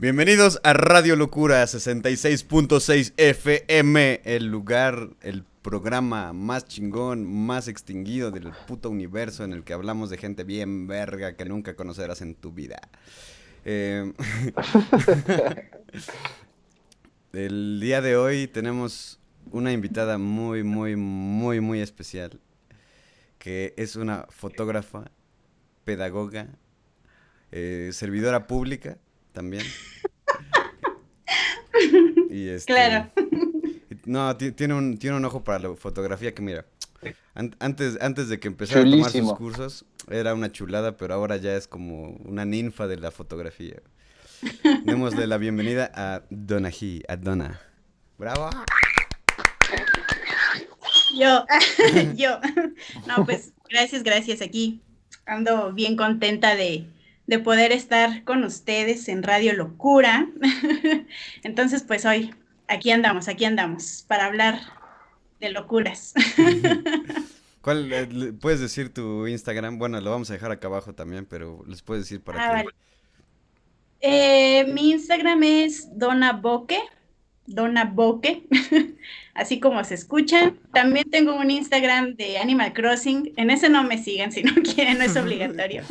Bienvenidos a Radio Locura 66.6 FM, el lugar, el programa más chingón, más extinguido del puto universo en el que hablamos de gente bien verga que nunca conocerás en tu vida. Eh, el día de hoy tenemos una invitada muy, muy, muy, muy especial, que es una fotógrafa, pedagoga, eh, servidora pública también. Y este, Claro. No, ti- tiene un, tiene un ojo para la fotografía que mira. an- antes, antes de que empezara a tomar sus Chulísimo. cursos, era una chulada, pero ahora ya es como una ninfa de la fotografía. Démosle la bienvenida a Donají, a Donna. ¡Bravo! Yo, yo. No, pues gracias, gracias. Aquí ando bien contenta de, de poder estar con ustedes en Radio Locura. Entonces, pues hoy, aquí andamos, aquí andamos, para hablar de locuras. ¿Cuál, eh, ¿Puedes decir tu Instagram? Bueno, lo vamos a dejar acá abajo también, pero les puedes decir para Ah, que... vale. Eh, mi Instagram es Dona Boque, Dona Boque, así como se escucha. También tengo un Instagram de Animal Crossing. En ese no me sigan si no quieren, no es obligatorio.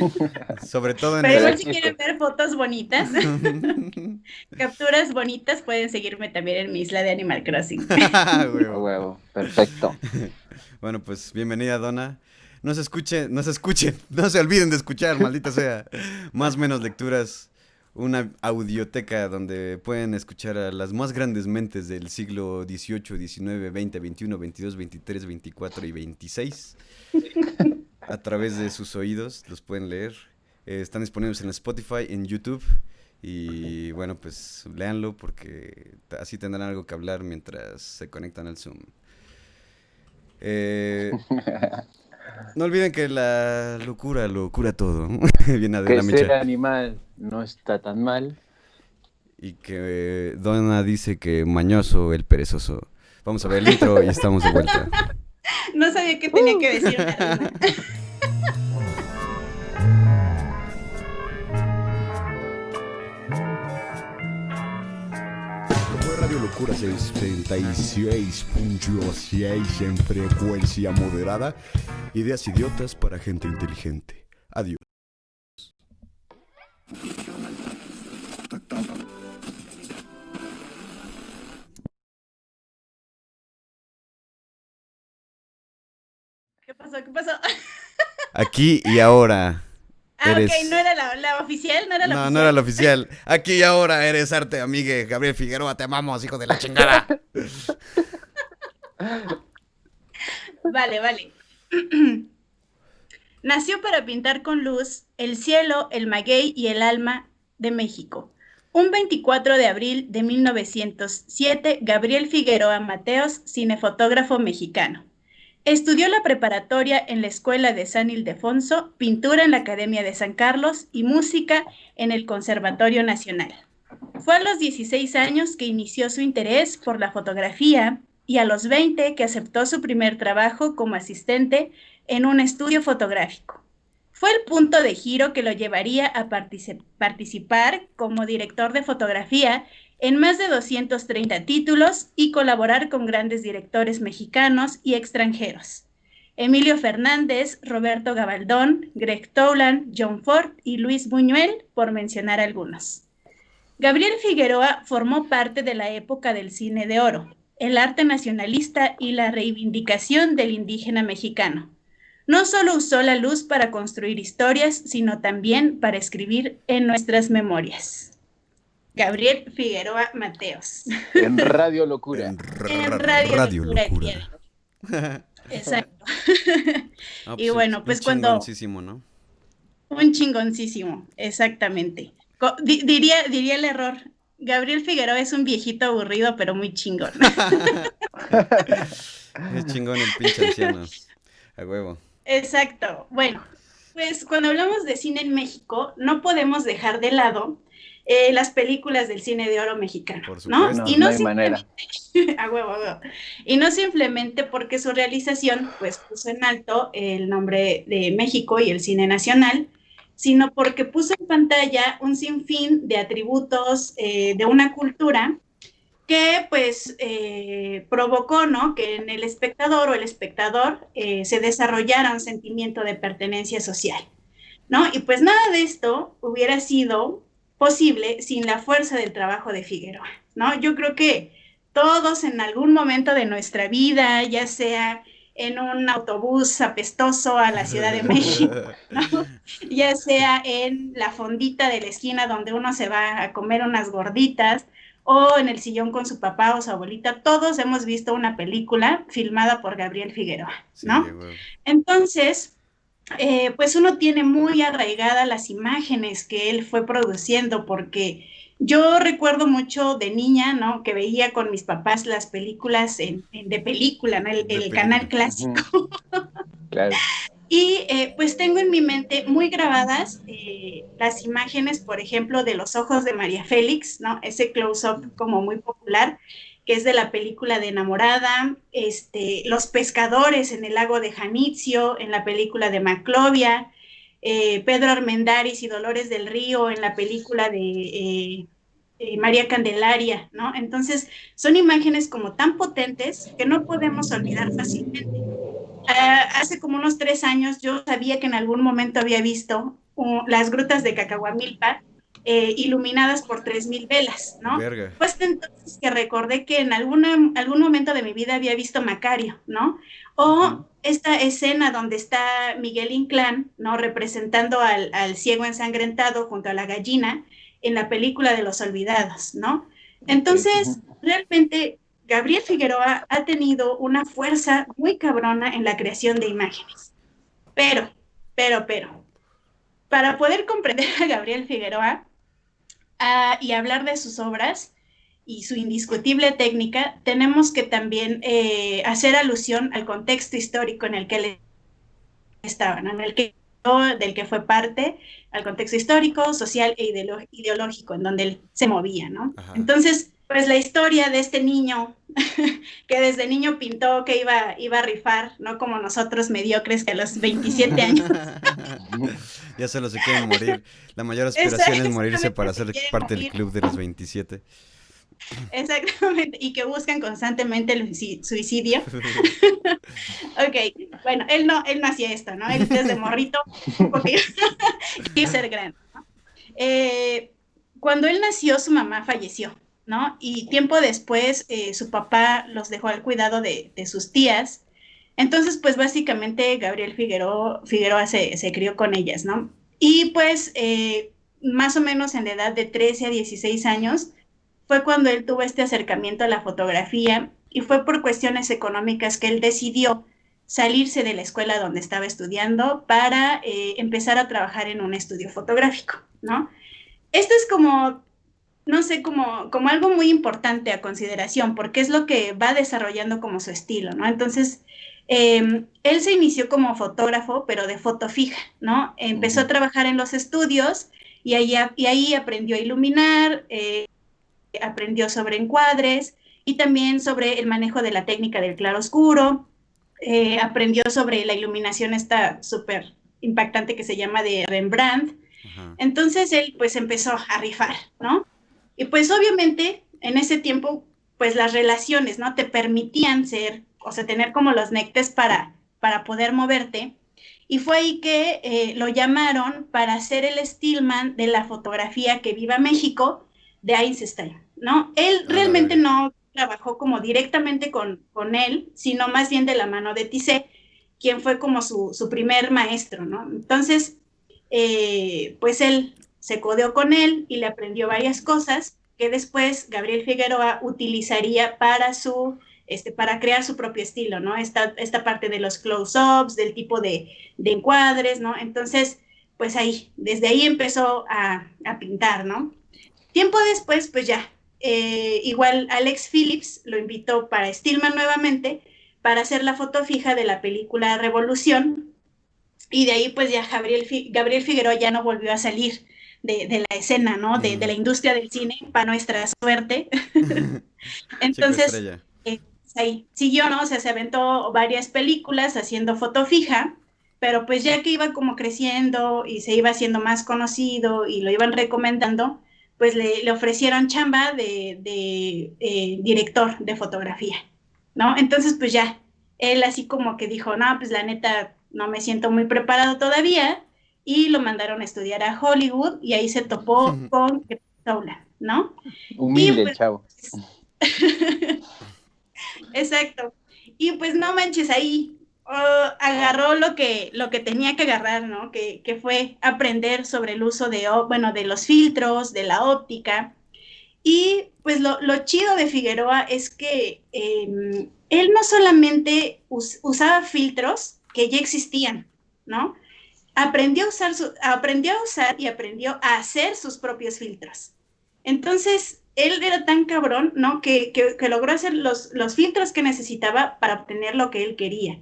Sobre todo en Pero el... igual si quieren ver fotos bonitas, capturas bonitas, pueden seguirme también en mi isla de Animal Crossing. Ah, huevo. huevo, perfecto. Bueno, pues bienvenida, Donna. No se escuche, no se escuchen, no se olviden de escuchar, maldita sea. Más menos lecturas, una audioteca donde pueden escuchar a las más grandes mentes del siglo XVIII, XIX, XX, XXI, XXII, XXIII, XXIV y XXVI. A través de sus oídos los pueden leer. Eh, están disponibles en Spotify, en YouTube. Y bueno, pues léanlo porque así tendrán algo que hablar mientras se conectan al Zoom. Eh, no olviden que la locura lo cura todo. Viene de Que la ser animal no está tan mal. Y que eh, Donna dice que mañoso el perezoso. Vamos a ver el intro y estamos de vuelta. No sabía que tenía que decir una Radio Locura 66.6 en frecuencia moderada. Ideas idiotas para gente inteligente. Adiós. ¿Qué pasó? ¿Qué pasó? Aquí y ahora. Ah, Eres- ok, no era la, la oficial, no era la No, oficial. no era el oficial. Aquí y ahora eres arte, amigue. Gabriel Figueroa, te amamos, hijo de la chingada. Vale, vale. Nació para pintar con luz el cielo, el maguey y el alma de México. Un 24 de abril de 1907, Gabriel Figueroa Mateos, cinefotógrafo mexicano. Estudió la preparatoria en la Escuela de San Ildefonso, pintura en la Academia de San Carlos y música en el Conservatorio Nacional. Fue a los 16 años que inició su interés por la fotografía y a los 20 que aceptó su primer trabajo como asistente en un estudio fotográfico. Fue el punto de giro que lo llevaría a partici- participar como director de fotografía en más de 230 títulos y colaborar con grandes directores mexicanos y extranjeros. Emilio Fernández, Roberto Gabaldón, Greg Toland, John Ford y Luis Buñuel, por mencionar algunos. Gabriel Figueroa formó parte de la época del cine de oro, el arte nacionalista y la reivindicación del indígena mexicano. No solo usó la luz para construir historias, sino también para escribir en nuestras memorias. Gabriel Figueroa Mateos. En Radio Locura. En ra- En ra- Radio Radio Locura Locura. Exacto. Ah, Y un- bueno, un pues cuando- chingoncísimo, ¿no? Un chingoncísimo, exactamente. Diría, diría el error. Gabriel Figueroa es un viejito aburrido, pero muy chingón. Es chingón el pinche anciano. A huevo. Exacto. Bueno, pues cuando hablamos de cine en México, no podemos dejar de lado eh, las películas del cine de oro mexicano, Por ¿no? supuesto. No, y no no hay manera. simplemente- a huevo, a huevo. Y no simplemente porque su realización, pues, puso en alto el nombre de México y el cine nacional, sino porque puso en pantalla un sinfín de atributos eh, de una cultura que pues eh, provocó, ¿no? Que en el espectador o el espectador eh, se desarrollara un sentimiento de pertenencia social, ¿no? Y pues nada de esto hubiera sido posible sin la fuerza del trabajo de Figueroa, ¿no? Yo creo que todos en algún momento de nuestra vida, ya sea en un autobús apestoso a la Ciudad de México, ya sea en la fondita de la esquina donde uno se va a comer unas gorditas, o en el sillón con su papá o su abuelita, todos hemos visto una película filmada por Gabriel Figueroa, ¿no? Entonces, eh, pues uno tiene muy arraigadas las imágenes que él fue produciendo, porque yo recuerdo mucho de niña, ¿no? Que veía con mis papás las películas en, de película, ¿no? El, canal clásico. Claro. Y eh, pues tengo en mi mente muy grabadas eh, las imágenes, por ejemplo, de los ojos de María Félix, ¿no? Ese close-up como muy popular, que es de la película de Enamorada, este, los pescadores en el lago de Janitzio, en la película de Maclovia, eh, Pedro Armendáriz y Dolores del Río en la película de María Candelaria, ¿no? Entonces, son imágenes como tan potentes que no podemos olvidar fácilmente. Ah, hace como unos tres años yo sabía que en algún momento había visto las grutas de Cacahuamilpa eh, iluminadas por tres mil velas, ¿no? Pues entonces que recordé que en alguna, algún momento de mi vida había visto Macario, ¿no? O esta escena donde está Miguel Inclán, ¿no? Representando al, al ciego ensangrentado junto a la gallina en la película de los olvidados, ¿no? Entonces, realmente Gabriel Figueroa ha tenido una fuerza muy cabrona en la creación de imágenes. Pero, pero, pero, para poder comprender a Gabriel Figueroa ah, y hablar de sus obras y su indiscutible técnica, tenemos que también eh, hacer alusión al contexto histórico en el que él estaba, en el que del que fue parte, al contexto histórico, social e ideológico en donde él se movía, ¿no? Entonces, pues la historia de este niño que desde niño pintó que iba, iba a rifar, no como nosotros mediocres que a los 27 años. ya solo se quieren morir. La mayor aspiración es morirse para ser parte del club de los 27. Exactamente, y que buscan constantemente el suicidio. ok, bueno, él no, él no hacía esto, ¿no? Él desde morrito porque quiere ser grande. Eh, cuando él nació, su mamá falleció. Y tiempo después eh, su papá los dejó al cuidado de, sus tías. Entonces, pues básicamente Gabriel Figueroa, Figueroa se, crió con ellas, ¿no? Y pues eh, más o menos en la edad de 13 a 16 años fue cuando él tuvo este acercamiento a la fotografía y fue por cuestiones económicas que él decidió salirse de la escuela donde estaba estudiando para eh, empezar a trabajar en un estudio fotográfico, ¿no? Esto es como no sé, como, como algo muy importante a consideración, porque es lo que va desarrollando como su estilo, ¿no? Entonces, em, él se inició como fotógrafo, pero de foto fija, ¿no? Empezó a trabajar en los estudios y ahí, y ahí aprendió a iluminar, eh, aprendió sobre encuadres y también sobre el manejo de la técnica del claro oscuro, eh, aprendió sobre la iluminación esta súper impactante que se llama de Rembrandt. Entonces él pues empezó a rifar, ¿no? Y pues obviamente en ese tiempo, pues las relaciones, ¿no? Te permitían ser, o sea, tener como los nectes para, para poder moverte. Y fue ahí que eh, lo llamaron para ser el Stillman de la fotografía que viva México de Einstein, ¿no? Él ah, realmente no trabajó como directamente con, con él, sino más bien de la mano de Tissé, quien fue como su, su primer maestro, ¿no? Entonces, eh, pues él se codeó con él y le aprendió varias cosas que después Gabriel Figueroa utilizaría para su este, para crear su propio estilo, ¿no? Esta, esta parte de los close-ups, del tipo de, encuadres, ¿no? Entonces, pues ahí, desde ahí empezó a, pintar, ¿no? Tiempo después, pues ya, eh, igual Alex Phillips lo invitó para Stillman nuevamente para hacer la foto fija de la película Revolución, y de ahí pues ya Gabriel, Gabriel Figueroa ya no volvió a salir de, la escena, ¿no? De, la industria del cine, para nuestra suerte. Entonces, eh, ahí siguió, ¿no? O sea, se aventó varias películas haciendo foto fija, pero pues ya que iba como creciendo y se iba haciendo más conocido y lo iban recomendando, pues le, ofrecieron chamba de, eh, director de fotografía, ¿no? Entonces, pues ya, él así como que dijo, no, pues la neta, no me siento muy preparado todavía, y lo mandaron a estudiar a Hollywood, y ahí se topó con Tola, ¿no? Humilde, pues, chavo. Exacto. Y pues no manches, ahí agarró lo que, lo que tenía que agarrar, ¿no? Que, fue aprender sobre el uso de, bueno, de los filtros, de la óptica. Y pues lo, chido de Figueroa es que em, él no solamente usaba filtros que ya existían, ¿no? Aprendió a, usar aprendió a usar y aprendió a hacer sus propios filtros. Entonces, él era tan cabrón, ¿no? Que, que, logró hacer los, los filtros que necesitaba para obtener lo que él quería.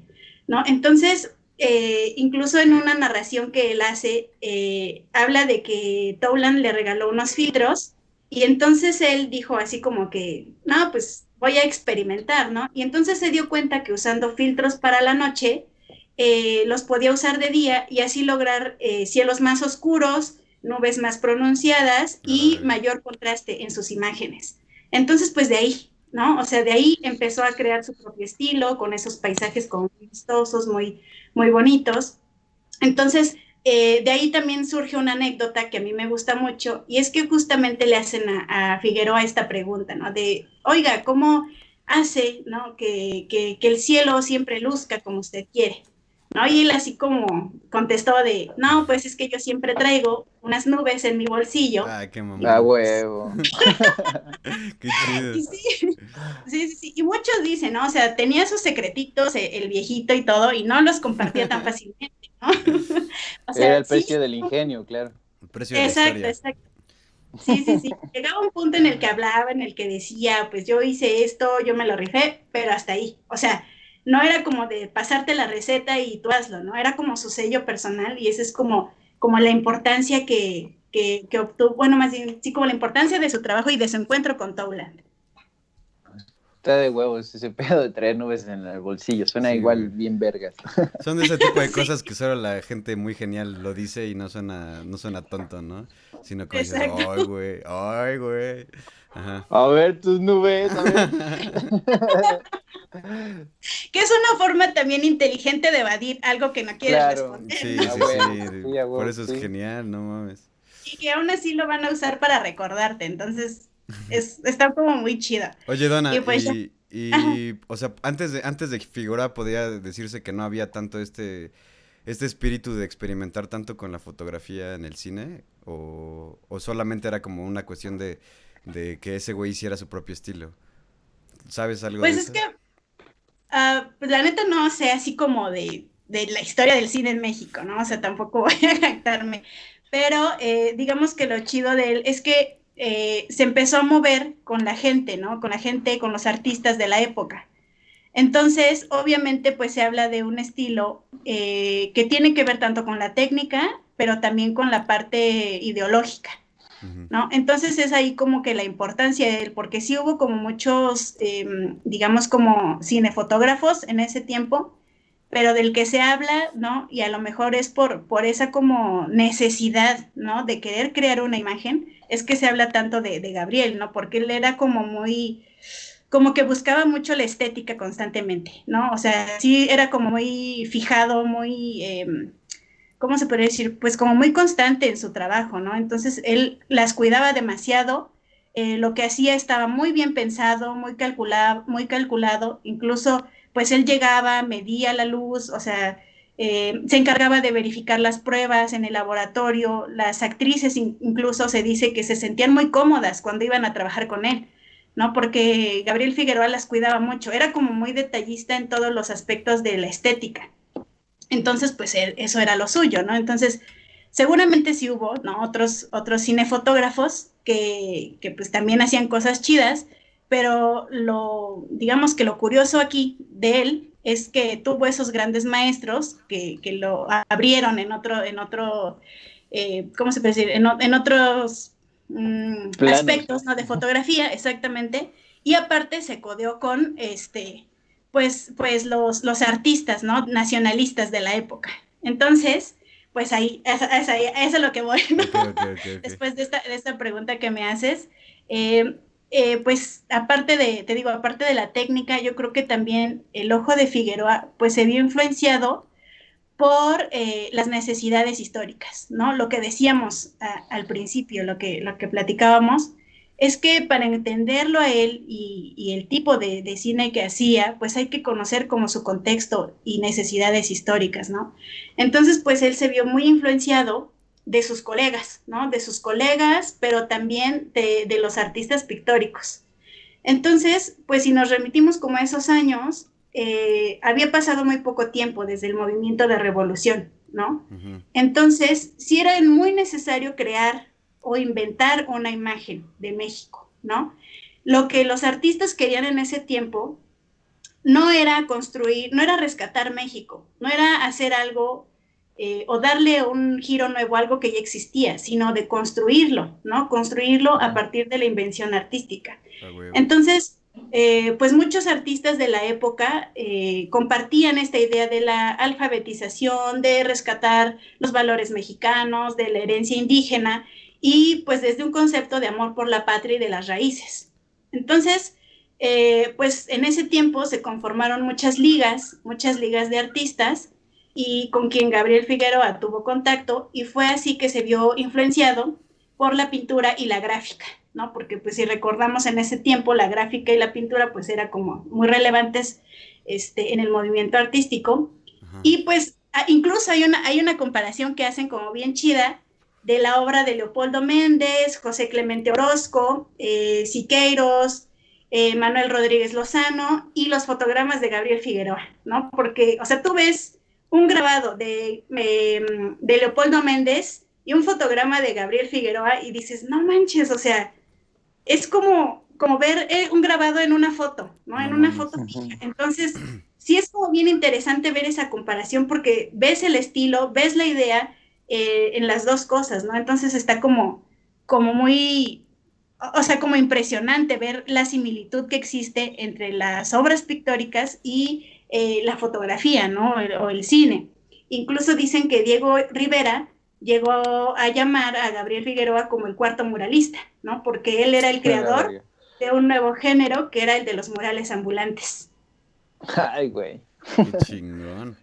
¿no? Entonces, eh, incluso en una narración que él hace, eh, habla de que Toland le regaló unos filtros y entonces él dijo así como que, no, pues voy a experimentar, ¿no? Y entonces se dio cuenta que usando filtros para la noche, eh, los podía usar de día y así lograr cielos más oscuros, nubes más pronunciadas y mayor contraste en sus imágenes. Entonces, pues de ahí, ¿no? O sea, de ahí empezó a crear su propio estilo, con esos paisajes como muy vistosos, muy, muy bonitos. Entonces, eh, de ahí también surge una anécdota que a mí me gusta mucho, y es que justamente le hacen a, Figueroa esta pregunta, ¿no? De, oiga, ¿cómo hace, ¿no? Que, que, que el cielo siempre luzca como usted quiere. ¿No? Y él así como contestó de, no, pues es que yo siempre traigo unas nubes en mi bolsillo. Ah, qué mamá. huevo. qué chido. sí, sí, sí, y muchos dicen, ¿no? O sea, tenía sus secretitos, eh, el viejito y todo, y no los compartía tan fácilmente, ¿no? o sea, Era el precio del ingenio, claro. El precio de exacto, la exacto. Sí, sí, sí. Llegaba un punto en el que hablaba, en el que decía, pues yo hice esto, yo me lo rifé, pero hasta ahí. O sea, no era como de pasarte la receta y tú hazlo, ¿no? Era como su sello personal y esa es como, como la importancia que, que, obtuvo, bueno, más bien, sí, como la importancia de su trabajo y de su encuentro con Towland. Está de huevos ese pedo de traer nubes en el bolsillo, suena igual bien vergas. Son de ese tipo de cosas que solo la gente muy genial lo dice y no suena, no suena tonto, ¿no? Sino que dices, ay, güey, ay, güey. A ver tus nubes, a ver. que es una forma también inteligente de evadir algo que no quieres responder. Sí, sí, sí, Por eso es genial, no mames. Y que aún así lo van a usar para recordarte, entonces es, está como muy chida. Oye, Donna, y, pues y, o sea, antes de, antes de figura podía decirse que no había tanto este, este espíritu de experimentar tanto con la fotografía en el cine, o, o solamente era como una cuestión de, de que ese güey hiciera su propio estilo. ¿Sabes algo pues de eso? Pues es que Ah, pues la neta no sé así como de, la historia del cine en México, ¿no? O sea, tampoco voy a jactarme. Pero eh, digamos que lo chido de él es que eh, se empezó a mover con la gente, ¿no? Con la gente, con los artistas de la época. Entonces, obviamente, pues se habla de un estilo eh, que tiene que ver tanto con la técnica, pero también con la parte ideológica. ¿no? Entonces es ahí como que la importancia de él, porque sí hubo como muchos, em, digamos, como cinefotógrafos en ese tiempo, pero del que se habla, ¿no? Y a lo mejor es por, por esa como necesidad, ¿no? De querer crear una imagen, es que se habla tanto de, Gabriel, ¿no? Porque él era como muy, como que buscaba mucho la estética constantemente, ¿no? O sea, sí era como muy fijado, muy... Em, ¿cómo se podría decir? Pues como muy constante en su trabajo, ¿no? Entonces él las cuidaba demasiado, eh, lo que hacía estaba muy bien pensado, muy calculado, muy calculado, incluso pues él llegaba, medía la luz, o sea, eh, se encargaba de verificar las pruebas en el laboratorio, las actrices incluso se dice que se sentían muy cómodas cuando iban a trabajar con él, ¿no? Porque Gabriel Figueroa las cuidaba mucho, era como muy detallista en todos los aspectos de la estética. Entonces, pues eso era lo suyo, ¿no? Entonces, seguramente sí hubo, ¿no? Otros, otros cinefotógrafos que, que pues también hacían cosas chidas, pero lo, digamos que lo curioso aquí de él es que tuvo esos grandes maestros que, que lo abrieron en otro, en otro, eh, ¿cómo se puede decir? En, en otros mm, aspectos, ¿no? De fotografía, exactamente. Y aparte se codeó con, este, pues, pues los, los artistas, ¿no? Nacionalistas de la época. Entonces, pues ahí, eso es lo que voy, ¿no? Después de esta, de esta, pregunta que me haces, eh, eh, pues aparte de, te digo, aparte de la técnica, yo creo que también el ojo de Figueroa, pues se vio influenciado por eh, las necesidades históricas, ¿no? Lo que decíamos al principio, lo que, lo que platicábamos, es que para entenderlo a él y, el tipo de, cine que hacía, pues hay que conocer como su contexto y necesidades históricas, ¿no? Entonces, pues él se vio muy influenciado de sus colegas, ¿no? De sus colegas, pero también de, de los artistas pictóricos. Entonces, pues si nos remitimos como a esos años, eh, había pasado muy poco tiempo desde el movimiento de revolución, ¿no? Entonces, sí era muy necesario crear o inventar una imagen de México, ¿no? Lo que los artistas querían en ese tiempo no era construir, no era rescatar México, no era hacer algo eh, o darle un giro nuevo a algo que ya existía, sino de construirlo, ¿no? Construirlo a partir de la invención artística. Entonces, eh, pues muchos artistas de la época eh, compartían esta idea de la alfabetización, de rescatar los valores mexicanos, de la herencia indígena y pues desde un concepto de amor por la patria y de las raíces. Entonces, pues en ese tiempo se conformaron muchas ligas, muchas ligas de artistas y con quien Gabriel Figueroa tuvo contacto y fue así que se vio influenciado por la pintura y la gráfica. ¿no? Porque pues si recordamos en ese tiempo la gráfica y la pintura pues era como muy relevantes este, en el movimiento artístico. Y pues incluso hay una, hay una comparación que hacen como bien chida de la obra de Leopoldo Méndez, José Clemente Orozco, eh, Siqueiros, eh, Manuel Rodríguez Lozano y los fotogramas de Gabriel Figueroa, ¿no? Porque, o sea, tú ves un grabado de, em, de Leopoldo Méndez y un fotograma de Gabriel Figueroa y dices, no manches, o sea, es como, como ver eh, un grabado en una foto, ¿no? En una foto fija. Entonces, sí es como bien interesante ver esa comparación porque ves el estilo, ves la idea eh, en las dos cosas, ¿no? Entonces está como, como muy, o sea, como impresionante ver la similitud que existe entre las obras pictóricas y eh, la fotografía, ¿no? o el cine. Incluso dicen que Diego Rivera llegó a llamar a Gabriel Figueroa como el cuarto muralista, ¿no? Porque él era el creador de un nuevo género que era el de los murales ambulantes. Ay, güey. Qué chingón.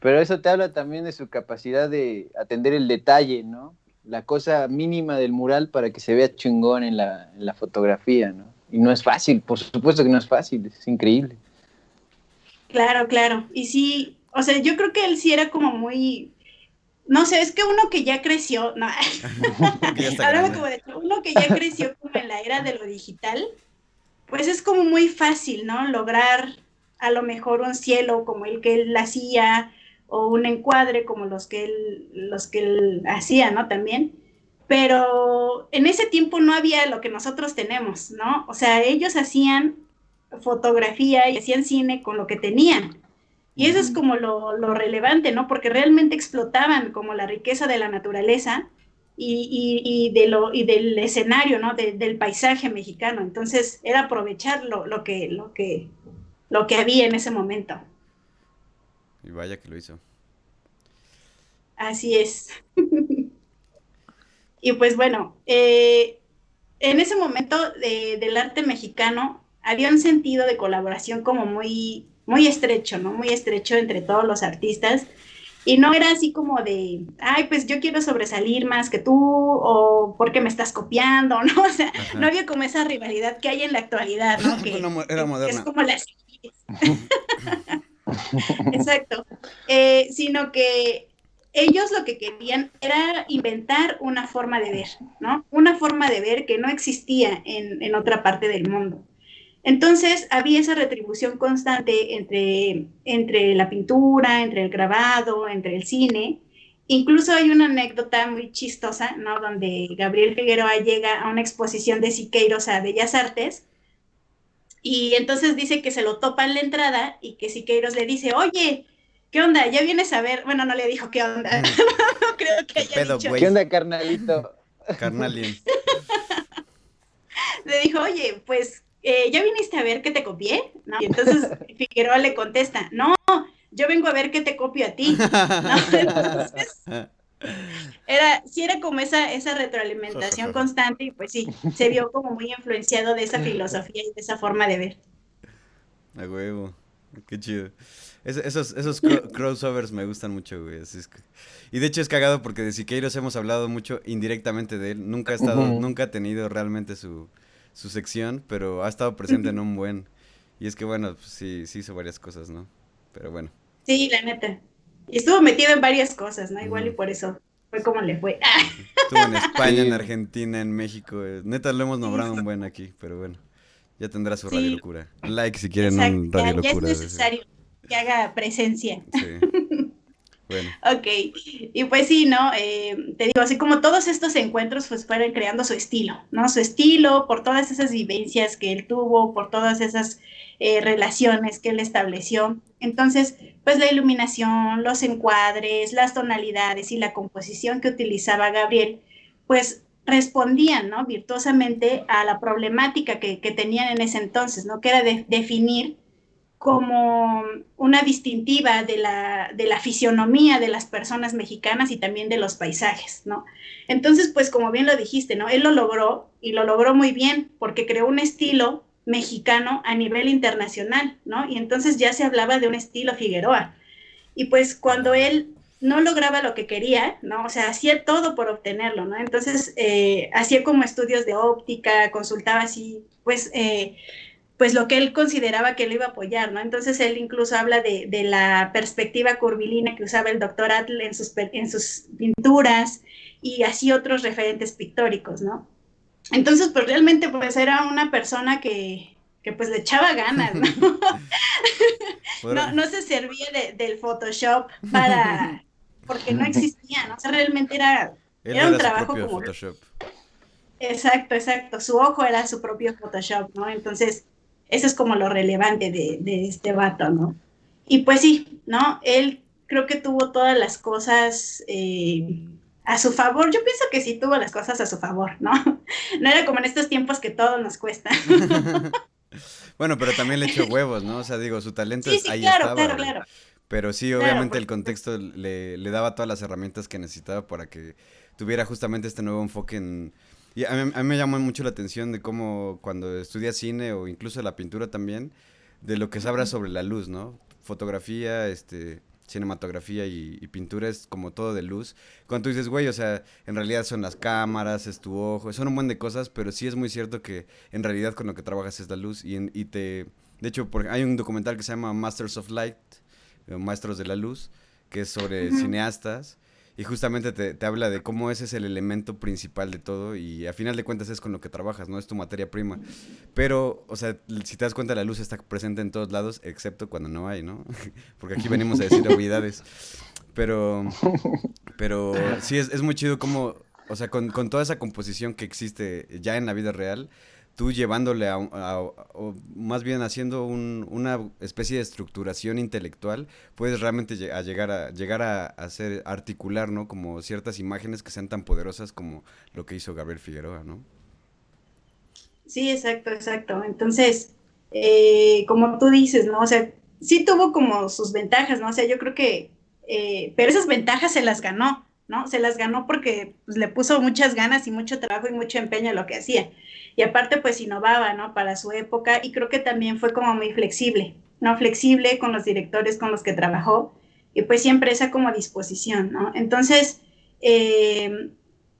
Pero eso te habla también de su capacidad de atender el detalle, ¿no? La cosa mínima del mural para que se vea chingón en la, en la fotografía, ¿no? Y no es fácil, por supuesto que no es fácil, es increíble. Claro, claro. Y sí, o sea, yo creo que él sí era como muy, no sé, es que uno que ya creció, no, como de uno que ya creció como en la era de lo digital, pues es como muy fácil, ¿no? Lograr a lo mejor un cielo como el que él hacía o un encuadre como los que él, los que él hacía, ¿no? También. Pero en ese tiempo no había lo que nosotros tenemos, ¿no? O sea, ellos hacían fotografía y hacían cine con lo que tenían. Y eso es como lo, relevante, ¿no? Porque realmente explotaban como la riqueza de la naturaleza y, de lo, y del escenario, ¿no? del paisaje mexicano. Entonces era aprovechar lo, que, lo, que, lo que había en ese momento. Y vaya que lo hizo. Así es. y pues bueno, eh, en ese momento del arte mexicano había un sentido de colaboración como muy muy estrecho, ¿no? Muy estrecho entre todos los artistas. Y no era así como de, ay, pues yo quiero sobresalir más que tú, o porque me estás copiando, ¿no? O sea, no había como esa rivalidad que hay en la actualidad, ¿no? Que, era moderna. es como la... Exacto. Eh, sino que ellos lo que querían era inventar una forma de ver, ¿no? Una forma de ver que no existía en, en otra parte del mundo. Entonces había esa retribución constante entre, entre la pintura, entre el grabado, entre el cine. Incluso hay una anécdota muy chistosa, ¿no? Donde Gabriel Figueroa llega a una exposición de Siqueiros a Bellas Artes y entonces dice que se lo topa en la entrada y que Siqueiros le dice, oye, ¿qué onda? ¿Ya vienes a ver? Bueno, no le dijo qué onda. creo que haya dicho. ¿Qué onda, carnalito? Carnalien. le dijo, oye, pues eh, ¿ya viniste a ver que te copié? Y entonces Figueroa le contesta, no, yo vengo a ver qué te copio a ti. Entonces, era, sí era como esa, esa retroalimentación constante y pues sí, se vio como muy influenciado de esa filosofía y de esa forma de ver. A huevo, qué chido. esos, esos crossovers me gustan mucho, güey. Y de hecho es cagado porque de Siqueiros hemos hablado mucho indirectamente de él. Nunca ha estado, nunca ha tenido realmente su, su sección, pero ha estado presente en un buen. Y es que bueno, pues sí, sí hizo varias cosas, ¿no? Pero bueno. Sí, la neta. Y estuvo metido en varias cosas, ¿no? Igual y por eso fue como le fue. Estuvo en España, en Argentina, en México. Eh, neta lo hemos nombrado un buen aquí, pero bueno. Ya tendrá su radio locura. Like si quieren un radio locura. Ya es necesario que haga presencia. Sí. Bueno. Ok, y pues sí, ¿no? Eh, te digo, así como todos estos encuentros pues fueron creando su estilo, ¿no? Su estilo por todas esas vivencias que él tuvo, por todas esas eh, relaciones que él estableció. Entonces, pues la iluminación, los encuadres, las tonalidades y la composición que utilizaba Gabriel, pues respondían, ¿no? Virtuosamente a la problemática que, tenían en ese entonces, ¿no? Que era de, definir como una distintiva de la, de la fisionomía de las personas mexicanas y también de los paisajes, ¿no? Entonces, pues como bien lo dijiste, ¿no? Él lo logró y lo logró muy bien porque creó un estilo mexicano a nivel internacional, ¿no? Y entonces ya se hablaba de un estilo Figueroa. Y pues cuando él no lograba lo que quería, ¿no? O sea, hacía todo por obtenerlo, ¿no? Entonces, eh, hacía como estudios de óptica, consultaba así, pues, eh, pues lo que él consideraba que lo iba a apoyar, ¿no? Entonces él incluso habla de, la perspectiva curvilínea que usaba el doctor Atle en sus, en sus pinturas y así otros referentes pictóricos, ¿no? Entonces, pues realmente pues era una persona que, pues le echaba ganas, ¿no? no, se servía del Photoshop para, porque no existía, ¿no? O sea, realmente era, era un trabajo como... Photoshop. Exacto, exacto. Su ojo era su propio Photoshop, ¿no? Entonces, eso es como lo relevante de, este vato, ¿no? Y pues sí, ¿no? Él creo que tuvo todas las cosas eh, a su favor. Yo pienso que sí tuvo las cosas a su favor, ¿no? No era como en estos tiempos que todo nos cuesta. bueno, pero también le echó huevos, ¿no? O sea, digo, su talento sí, sí, ahí claro, Claro, claro. Pero sí, obviamente el contexto le, le, daba todas las herramientas que necesitaba para que tuviera justamente este nuevo enfoque en, y a mí, me llamó mucho la atención de cómo cuando estudias cine o incluso la pintura también, de lo que habla sobre la luz, ¿no? Fotografía, este, cinematografía y, pintura es como todo de luz. Cuando tú dices, güey, o sea, en realidad son las cámaras, es tu ojo, son un buen de cosas, pero sí es muy cierto que en realidad con lo que trabajas es la luz y, y te... De hecho, hay un documental que se llama Masters of Light, eh, Maestros de la Luz, que es sobre cineastas y justamente te, habla de cómo ese es el elemento principal de todo y a final de cuentas es con lo que trabajas, ¿no? Es tu materia prima. Pero, o sea, si te das cuenta, la luz está presente en todos lados, excepto cuando no hay, ¿no? Porque aquí venimos a decir obviedades. Pero, pero sí, es, es muy chido como, o sea, con, con toda esa composición que existe ya en la vida real, tú llevándole a, o más bien haciendo una especie de estructuración intelectual, puedes realmente llegar a llegar a, hacer articular, ¿no? Como ciertas imágenes que sean tan poderosas como lo que hizo Gabriel Figueroa, ¿no? Sí, exacto, exacto. Entonces, eh, como tú dices, ¿no? O sea, sí tuvo como sus ventajas, ¿no? O sea, yo creo que, eh, pero esas ventajas se las ganó, ¿no? Se las ganó porque pues, le puso muchas ganas y mucho trabajo y mucho empeño a lo que hacía y aparte pues innovaba, ¿no? Para su época y creo que también fue como muy flexible, ¿no? Flexible con los directores con los que trabajó y pues siempre esa como disposición, ¿no? Entonces, eh,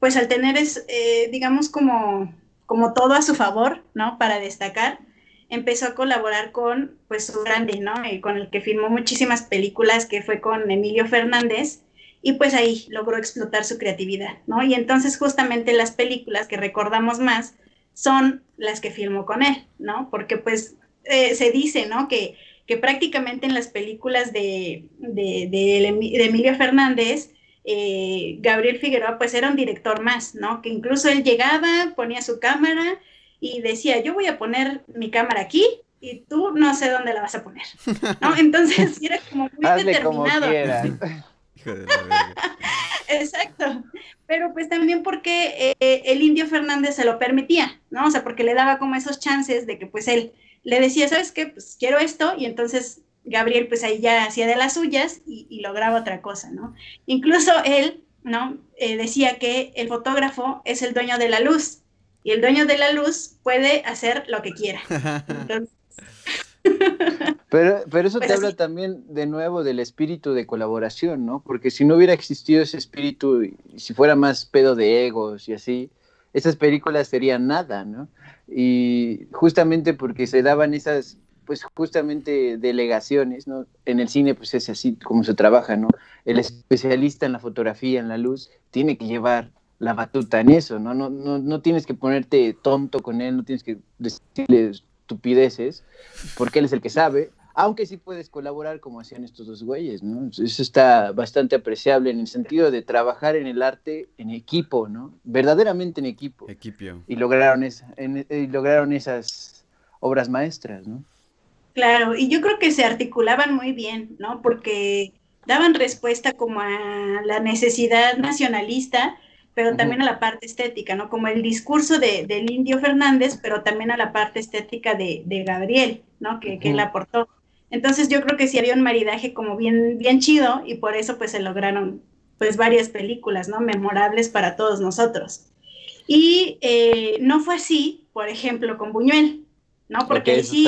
pues al tener es, eh, digamos como, como todo a su favor, ¿no? Para destacar, empezó a colaborar con pues su grande, ¿no? Y con el que filmó muchísimas películas, que fue con Emilio Fernández, y pues ahí logró explotar su creatividad, ¿no? Y entonces justamente las películas que recordamos más son las que filmó con él, ¿no? Porque pues eh, se dice, ¿no? Que, que, prácticamente en las películas de, de, Emilio Fernández, eh, Gabriel Figueroa pues era un director más, ¿no? Que incluso él llegaba, ponía su cámara y decía, yo voy a poner mi cámara aquí y tú no sé dónde la vas a poner, ¿no? Entonces era como muy determinado. Exacto, pero pues también porque eh, el indio Fernández se lo permitía, ¿no? O sea, porque le daba como esos chances de que pues él le decía, ¿sabes qué? Pues quiero esto y entonces Gabriel pues ahí ya hacía de las suyas y, lograba otra cosa, ¿no? Incluso él, ¿no? Eh, decía que el fotógrafo es el dueño de la luz y el dueño de la luz puede hacer lo que quiera. pero, pero eso te habla también de nuevo del espíritu de colaboración, ¿no? Porque si no hubiera existido ese espíritu, y si fuera más pedo de egos y así, esas películas serían nada, ¿no? Y justamente porque se daban esas, pues justamente delegaciones, ¿no? En el cine pues es así como se trabaja, ¿no? El especialista en la fotografía, en la luz, tiene que llevar la batuta en eso, ¿no? No, no, no tienes que ponerte tonto con él, no tienes que decirle estupideces, porque él es el que sabe, aunque sí puedes colaborar como hacían estos dos güeyes, ¿no? Eso está bastante apreciable en el sentido de trabajar en el arte en equipo, ¿no? Verdaderamente en equipo. Equipio. Y lograron, esa, y lograron esas obras maestras, ¿no? Claro, y yo creo que se articulaban muy bien, ¿no? Porque daban respuesta como a la necesidad nacionalista, pero también a la parte estética, ¿no? Como el discurso de, del Indio Fernández, pero también a la parte estética de, de Gabriel, ¿no? Que, que él aportó. Entonces yo creo que sí había un maridaje como bien, bien chido y por eso pues se lograron pues varias películas, ¿no? Memorables para todos nosotros. Y eh, no fue así, por ejemplo, con Buñuel, ¿no? Porque sí,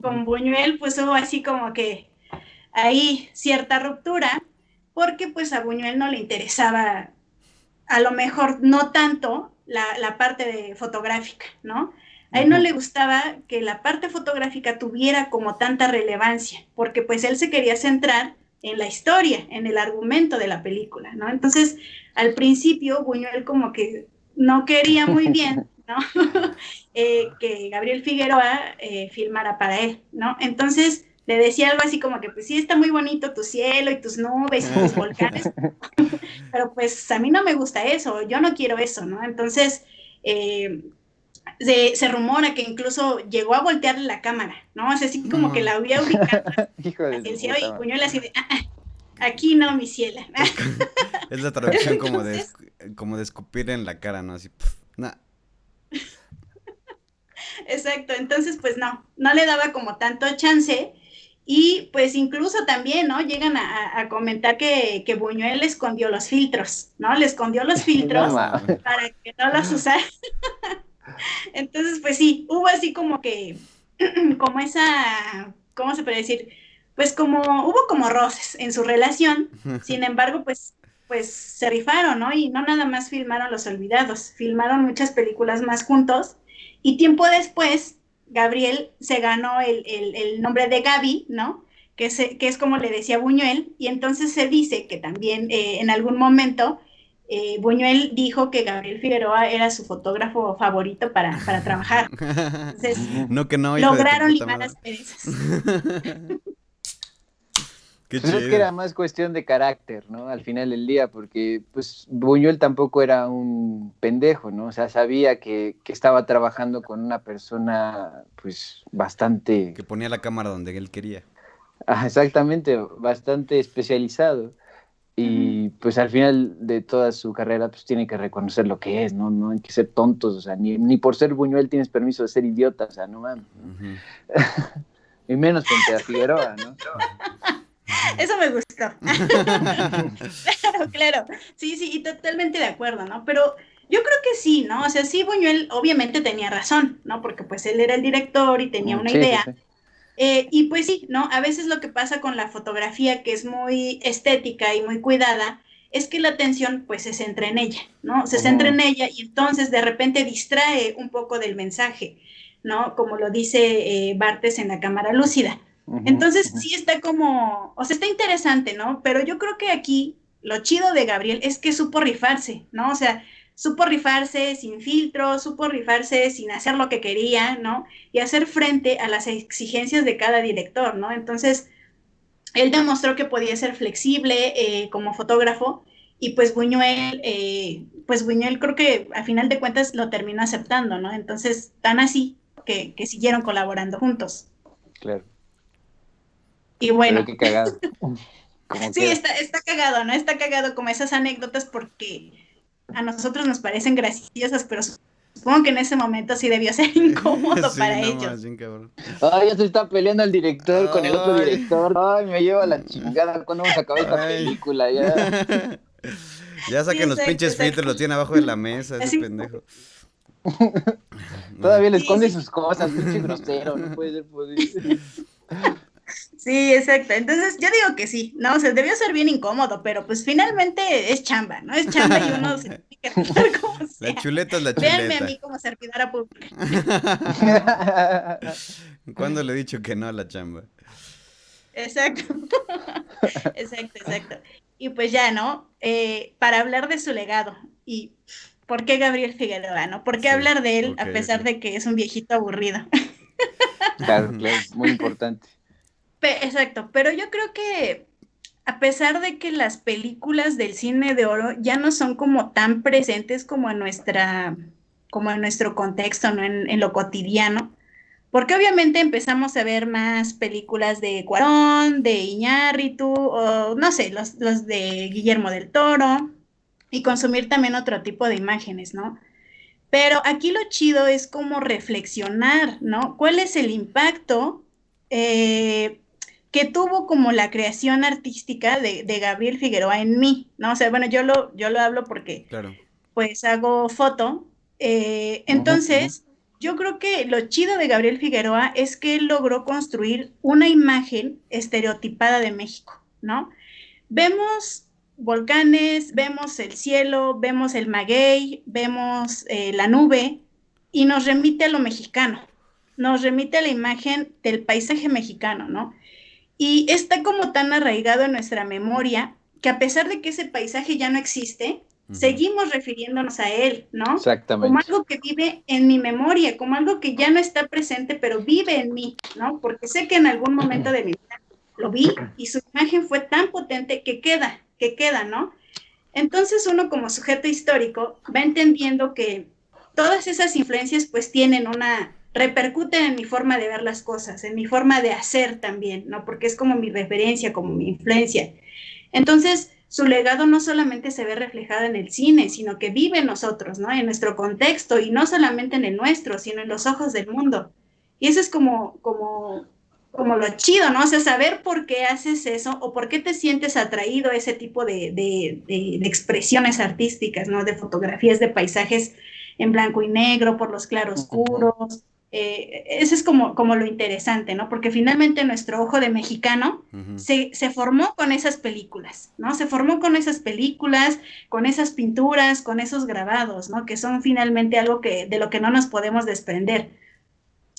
con, Buñuel pues hubo así como que ahí cierta ruptura, porque pues a Buñuel no le interesaba a lo mejor no tanto la, la parte de fotográfica, ¿no? A él no le gustaba que la parte fotográfica tuviera como tanta relevancia, porque pues él se quería centrar en la historia, en el argumento de la película, ¿no? Entonces, al principio, Buñuel como que no quería muy bien, ¿no? Eh, que Gabriel Figueroa eh, filmara para él, ¿no? Entonces, le decía algo así como que, pues sí, está muy bonito tu cielo y tus nubes y tus volcanes, pero pues a mí no me gusta eso, yo no quiero eso, ¿no? Entonces, eh, se, rumora que incluso llegó a voltearle la cámara, ¿no? O sea, así como que la había ubicado el cielo y Buñuel así de, ah, ah, aquí no, mi cielo. es la traducción como de, como de escupir en la cara, ¿no? Así, Exacto, entonces pues no, no le daba como tanto chance y pues incluso también, ¿no? Llegan a, comentar que, que, Buñuel escondió los filtros, ¿no? Le escondió los filtros para que no los usara. Entonces, pues sí, hubo así como que, como esa, ¿cómo se puede decir? Pues como, hubo como roces en su relación, sin embargo, pues, pues se rifaron, ¿no? Y no nada más filmaron Los Olvidados, filmaron muchas películas más juntos, y tiempo después, Gabriel se ganó el, nombre de Gaby, ¿no? Que, que es como le decía Buñuel, y entonces se dice que también eh, en algún momento eh, Buñuel dijo que Gabriel Figueroa era su fotógrafo favorito para, trabajar. Entonces, no que no, lograron limar las perezas. Creo que era más cuestión de carácter, ¿no? Al final del día, porque pues Buñuel tampoco era un pendejo, ¿no? O sea, sabía que, que, estaba trabajando con una persona, pues, bastante... Que ponía la cámara donde él quería. Ah, exactamente, bastante especializado y pues al final de toda su carrera pues tiene que reconocer lo que es, ¿no? No hay que ser tontos, o sea, ni, ni por ser Buñuel tienes permiso de ser idiota, o sea, no mames. y menos frente a Figueroa, ¿no? Eso me gustó. claro, claro. Sí, sí, y totalmente de acuerdo, ¿no? Pero yo creo que sí, ¿no? O sea, sí, Buñuel obviamente tenía razón, ¿no? Porque pues él era el director y tenía mm, una idea. Eh, y pues sí, ¿no? A veces lo que pasa con la fotografía, que es muy estética y muy cuidada, es que la atención pues se centra en ella, ¿no? Se centra en ella y entonces de repente distrae un poco del mensaje, ¿no? Como lo dice eh, Bartes en la cámara lúcida. Entonces sí está como, o sea, está interesante, ¿no? Pero yo creo que aquí lo chido de Gabriel es que supo rifarse, ¿no? O sea, supo rifarse sin filtro, supo rifarse sin hacer lo que quería, ¿no? Y hacer frente a las exigencias de cada director, ¿no? Entonces, él demostró que podía ser flexible eh, como fotógrafo y pues Buñuel, eh, pues Buñuel creo que a final de cuentas lo terminó aceptando, ¿no? Entonces, tan así que, siguieron colaborando juntos. Claro. Y bueno. qué cagado. sí, está, está cagado, ¿no? Está cagado como esas anécdotas porque a nosotros nos parecen graciosas, pero supongo que en ese momento sí debió ser incómodo Sí, para no ellos. más, bien cabrón. Ay, ya se está peleando el director con el otro director. Ay, me lleva la chingada. ¿Cuándo vamos a acabar esta película? Ya. Ya saquen los pinches exacto. filtros, los tiene abajo de la mesa, ese Así- pendejo. Todavía le Sí, esconde sí. sus cosas, pinche grosero. No puede ser posible. Sí, exacto. Entonces yo digo que sí, no, o sea, debió ser bien incómodo, pero pues finalmente es chamba, ¿no? Es chamba y uno se tiene que como La sea. chuleta es la Véanme chuleta. a mí como servidora pública. ¿Cuándo le he dicho que no a la chamba? Exacto. exacto, exacto. Y pues ya, ¿no? Eh, para hablar de su legado y por qué Gabriel Figueroa, ¿no? ¿Por qué Sí, hablar de él a pesar de que es un viejito aburrido? Claro, claro, muy importante. Exacto, pero yo creo que a pesar de que las películas del cine de oro ya no son como tan presentes como en nuestra, como en nuestro contexto, ¿no? En, en lo cotidiano, porque obviamente empezamos a ver más películas de Cuarón, de Iñárritu, o no sé, los, los de Guillermo del Toro, y consumir también otro tipo de imágenes, ¿no? Pero aquí lo chido es como reflexionar, ¿no? ¿Cuál es el impacto eh, que tuvo como la creación artística de, de Gabriel Figueroa en mí, ¿no? O sea, bueno, yo lo, yo lo hablo porque Claro. pues hago foto. eh, entonces, yo creo que lo chido de Gabriel Figueroa es que él logró construir una imagen estereotipada de México, ¿no? Vemos volcanes, vemos el cielo, vemos el maguey, vemos eh, la nube y nos remite a lo mexicano, nos remite a la imagen del paisaje mexicano, ¿no? Y está como tan arraigado en nuestra memoria que a pesar de que ese paisaje ya no existe, seguimos refiriéndonos a él, ¿no? Como Exactamente. algo que vive en mi memoria, como algo que ya no está presente, pero vive en mí, ¿no? Porque sé que en algún momento de mi vida lo vi y su imagen fue tan potente que queda, que queda, ¿no? Entonces uno como sujeto histórico va entendiendo que todas esas influencias pues tienen una, repercuten en mi forma de ver las cosas, en mi forma de hacer también, ¿no? Porque es como mi referencia, como mi influencia. Entonces, su legado no solamente se ve reflejado en el cine, sino que vive en nosotros, ¿no? En nuestro contexto y no solamente en el nuestro, sino en los ojos del mundo. Y eso es como, como, como lo chido, ¿no? O sea, saber por qué haces eso o por qué te sientes atraído a ese tipo de, de, de, de expresiones artísticas, ¿no? De fotografías de paisajes en blanco y negro, por los claroscuros. Eh, eso es como, como lo interesante, ¿no? Porque finalmente nuestro ojo de mexicano se, se formó con esas películas, ¿no? Se formó con esas películas, con esas pinturas, con esos grabados, ¿no? Que son finalmente algo que, de lo que no nos podemos desprender.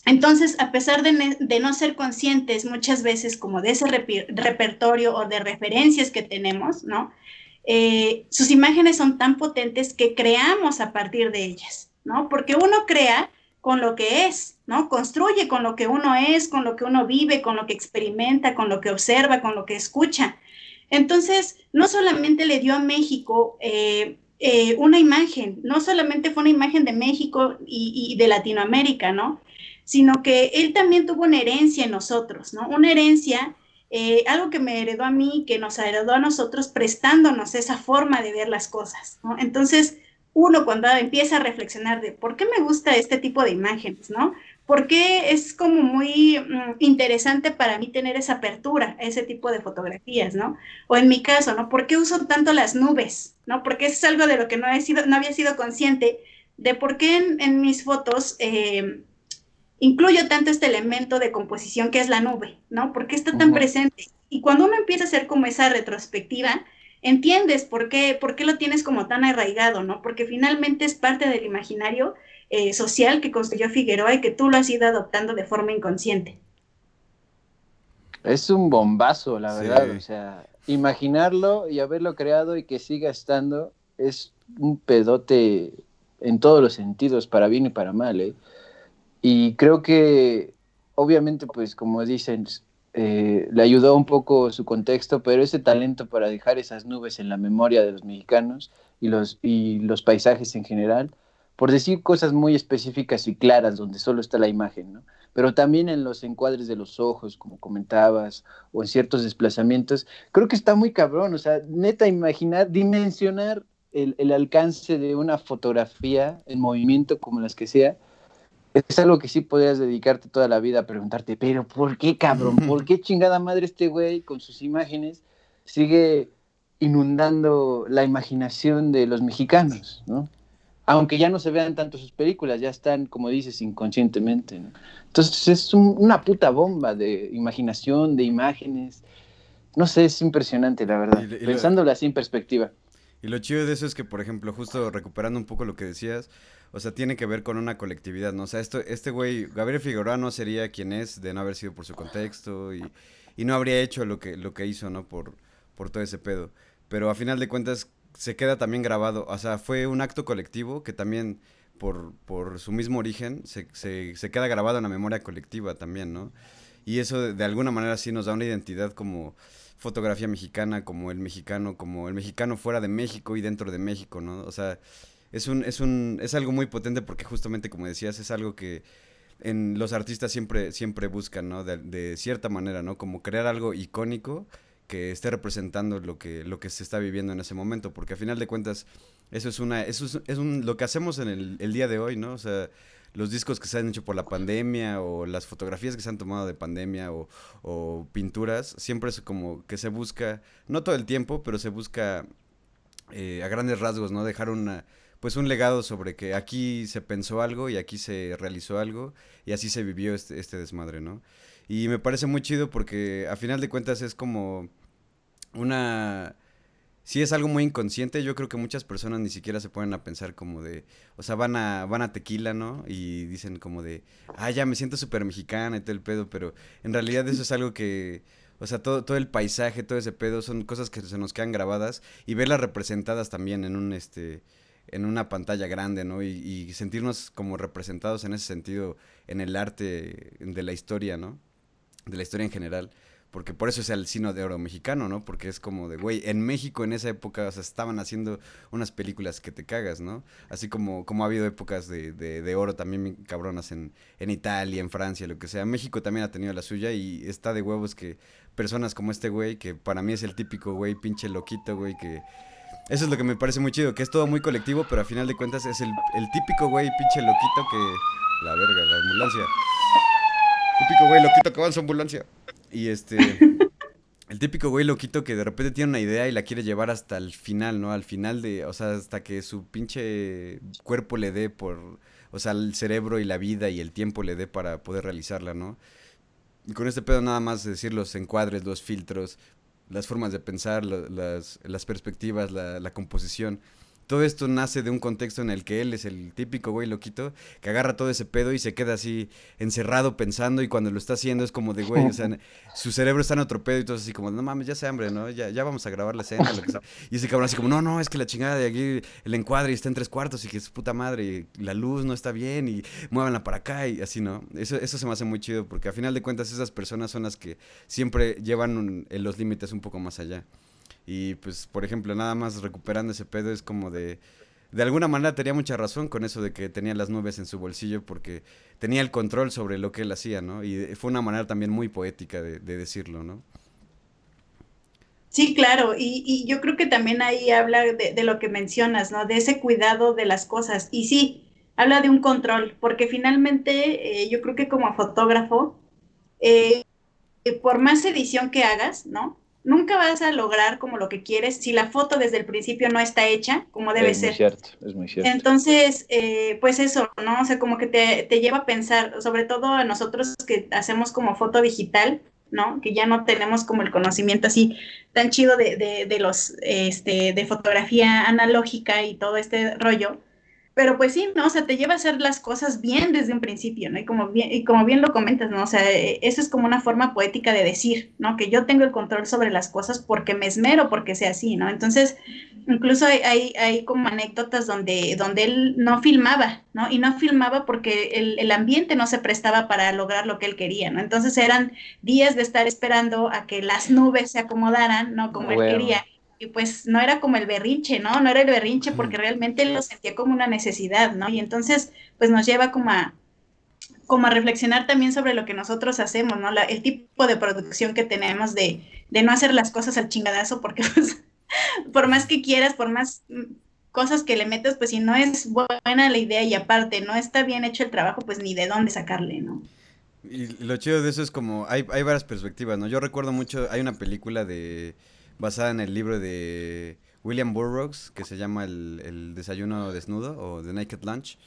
Entonces, a pesar de, de no ser conscientes muchas veces como de ese repertorio o de referencias que tenemos, ¿no? Eh, sus imágenes son tan potentes que creamos a partir de ellas, ¿no? Porque uno crea con lo que es, ¿no? Construye con lo que uno es, con lo que uno vive, con lo que experimenta, con lo que observa, con lo que escucha. Entonces, no solamente le dio a México eh, eh, una imagen, no solamente fue una imagen de México y, de Latinoamérica, ¿no? Sino que él también tuvo una herencia en nosotros, ¿no? Una herencia, eh, algo que me heredó a mí, que nos heredó a nosotros, prestándonos esa forma de ver las cosas, ¿no? Entonces, uno cuando empieza a reflexionar de por qué me gusta este tipo de imágenes, ¿no? ¿Por qué es como muy mm, interesante para mí tener esa apertura a ese tipo de fotografías, ¿no? O en mi caso, ¿no? ¿Por qué uso tanto las nubes, ¿no? Porque eso es algo de lo que no, he sido, no había sido consciente de por qué en, en mis fotos eh, incluyo tanto este elemento de composición que es la nube, ¿no? ¿Por qué está tan Ujú. presente? Y cuando uno empieza a hacer como esa retrospectiva, entiendes por qué, por qué lo tienes como tan arraigado, ¿no? Porque finalmente es parte del imaginario eh, social que construyó Figueroa y que tú lo has ido adoptando de forma inconsciente. Es un bombazo, la Sí. verdad. O sea, imaginarlo y haberlo creado y que siga estando es un pedote en todos los sentidos, para bien y para mal. ¿eh? Y creo que, obviamente, pues como dicen, eh, le ayudó un poco su contexto, pero ese talento para dejar esas nubes en la memoria de los mexicanos y los, y los paisajes en general, por decir cosas muy específicas y claras donde solo está la imagen, ¿no? Pero también en los encuadres de los ojos, como comentabas, o en ciertos desplazamientos, creo que está muy cabrón, o sea, neta, imaginar, dimensionar el, el, alcance de una fotografía en movimiento como las que sea, es algo que sí podrías dedicarte toda la vida a preguntarte, pero ¿por qué cabrón? ¿Por qué chingada madre este güey con sus imágenes sigue inundando la imaginación de los mexicanos, ¿no? Aunque ya no se vean tanto sus películas, ya están, como dices, inconscientemente. ¿no? Entonces es un, una puta bomba de imaginación, de imágenes. No sé, es impresionante, la verdad. Y, y Pensándolo así en perspectiva. Y lo chido de eso es que, por ejemplo, justo recuperando un poco lo que decías, o sea, tiene que ver con una colectividad, ¿no? O sea, esto, este güey, Gabriel Figueroa no sería quien es de no haber sido por su contexto y, y no habría hecho lo que, lo que hizo, ¿no? Por, por todo ese pedo. Pero a final de cuentas se queda también grabado, o sea, fue un acto colectivo que también por, por su mismo origen se, se, se, queda grabado en la memoria colectiva también, ¿no? Y eso de, de, alguna manera sí nos da una identidad como fotografía mexicana, como el mexicano, como el mexicano fuera de México y dentro de México, ¿no? O sea, es un, es un, es algo muy potente porque justamente como decías, es algo que en los artistas siempre, siempre buscan, ¿no? De, de cierta manera, ¿no? Como crear algo icónico que esté representando lo que, lo que se está viviendo en ese momento, porque a final de cuentas eso es una eso es, es un, lo que hacemos en el, el, día de hoy, ¿no? O sea, los discos que se han hecho por la pandemia o las fotografías que se han tomado de pandemia o, o pinturas, siempre es como que se busca, no todo el tiempo, pero se busca eh, a grandes rasgos, ¿no? Dejar una pues un legado sobre que aquí se pensó algo y aquí se realizó algo y así se vivió este, este desmadre, ¿no? Y me parece muy chido porque a final de cuentas es como una... Sí es algo muy inconsciente, yo creo que muchas personas ni siquiera se ponen a pensar como de, o sea, van a, van a tequila, ¿no? Y dicen como de, ah, ya me siento súper mexicana y todo el pedo, pero en realidad eso es algo que, o sea, todo, todo el paisaje, todo ese pedo son cosas que se nos quedan grabadas y verlas representadas también en un, este, en una pantalla grande, ¿no? Y, y sentirnos como representados en ese sentido en el arte de la historia, ¿no? de la historia en general. Porque por eso es el sino de oro mexicano, ¿no? Porque es como de, güey, en México en esa época, o sea, estaban haciendo unas películas que te cagas, ¿no? Así como, como ha habido épocas de, de, de oro también cabronas en, en Italia, en Francia, lo que sea. México también ha tenido la suya y está de huevos que personas como este güey, que para mí es el típico güey, pinche loquito, güey, que... Eso es lo que me parece muy chido, que es todo muy colectivo, pero a final de cuentas es el, el típico güey, pinche loquito que... La verga, la ambulancia. Típico güey loquito que va en su ambulancia. Y este. El típico güey loquito que de repente tiene una idea y la quiere llevar hasta el final, ¿no? Al final de. O sea, hasta que su pinche cuerpo le dé por. O sea, el cerebro y la vida y el tiempo le dé para poder realizarla, ¿no? Y con este pedo nada más decir los encuadres, los filtros, las formas de pensar, las, las perspectivas, la, la composición todo esto nace de un contexto en el que él es el típico güey loquito que agarra todo ese pedo y se queda así encerrado pensando y cuando lo está haciendo es como de güey, o sea, su cerebro está en otro pedo y todo así como, no mames, ya se hambre, ¿no? Ya, ya vamos a grabar la escena, lo que sea. Y ese cabrón así como, no, no, es que la chingada de aquí, el encuadre está en tres cuartos y que es puta madre, y la luz no está bien y muévanla para acá y así, ¿no? Eso, eso se me hace muy chido porque a final de cuentas esas personas son las que siempre llevan un, los límites un poco más allá. Y pues, por ejemplo, nada más recuperando ese pedo es como de... De alguna manera tenía mucha razón con eso de que tenía las nubes en su bolsillo porque tenía el control sobre lo que él hacía, ¿no? Y fue una manera también muy poética de, de decirlo, ¿no? Sí, claro, y, y, yo creo que también ahí habla de, de, lo que mencionas, ¿no? De ese cuidado de las cosas. Y sí, habla de un control, porque finalmente eh, yo creo que como fotógrafo, eh, por más edición que hagas, ¿no? Nunca vas a lograr como lo que quieres si la foto desde el principio no está hecha como debe es ser. Muy cierto, es muy cierto. Entonces, eh, pues eso, ¿no? O sea, como que te, te, lleva a pensar, sobre todo a nosotros que hacemos como foto digital, ¿no? Que ya no tenemos como el conocimiento así tan chido de, de, de los, este, de fotografía analógica y todo este rollo pero pues sí, ¿no? O sea, te lleva a hacer las cosas bien desde un principio, ¿no? Y como bien, y como bien lo comentas, ¿no? O sea, eh, eso es como una forma poética de decir, ¿no? Que yo tengo el control sobre las cosas porque me esmero porque sea así, ¿no? Entonces, incluso hay, hay, hay como anécdotas donde, donde él no filmaba, ¿no? Y no filmaba porque el, el, ambiente no se prestaba para lograr lo que él quería, ¿no? Entonces eran días de estar esperando a que las nubes se acomodaran, ¿no? Como bueno. él quería y pues no era como el berrinche, ¿no? No era el berrinche porque realmente lo sentía como una necesidad, ¿no? Y entonces, pues nos lleva como a, como a reflexionar también sobre lo que nosotros hacemos, ¿no? La, el tipo de producción que tenemos de, de no hacer las cosas al chingadazo porque, pues, por más que quieras, por más cosas que le metes, pues si no es buena la idea y aparte no está bien hecho el trabajo, pues ni de dónde sacarle, ¿no? Y lo chido de eso es como, hay, hay varias perspectivas, ¿no? Yo recuerdo mucho, hay una película de basada en el libro de William Burroughs que se llama El, el desayuno desnudo o The Naked Lunch.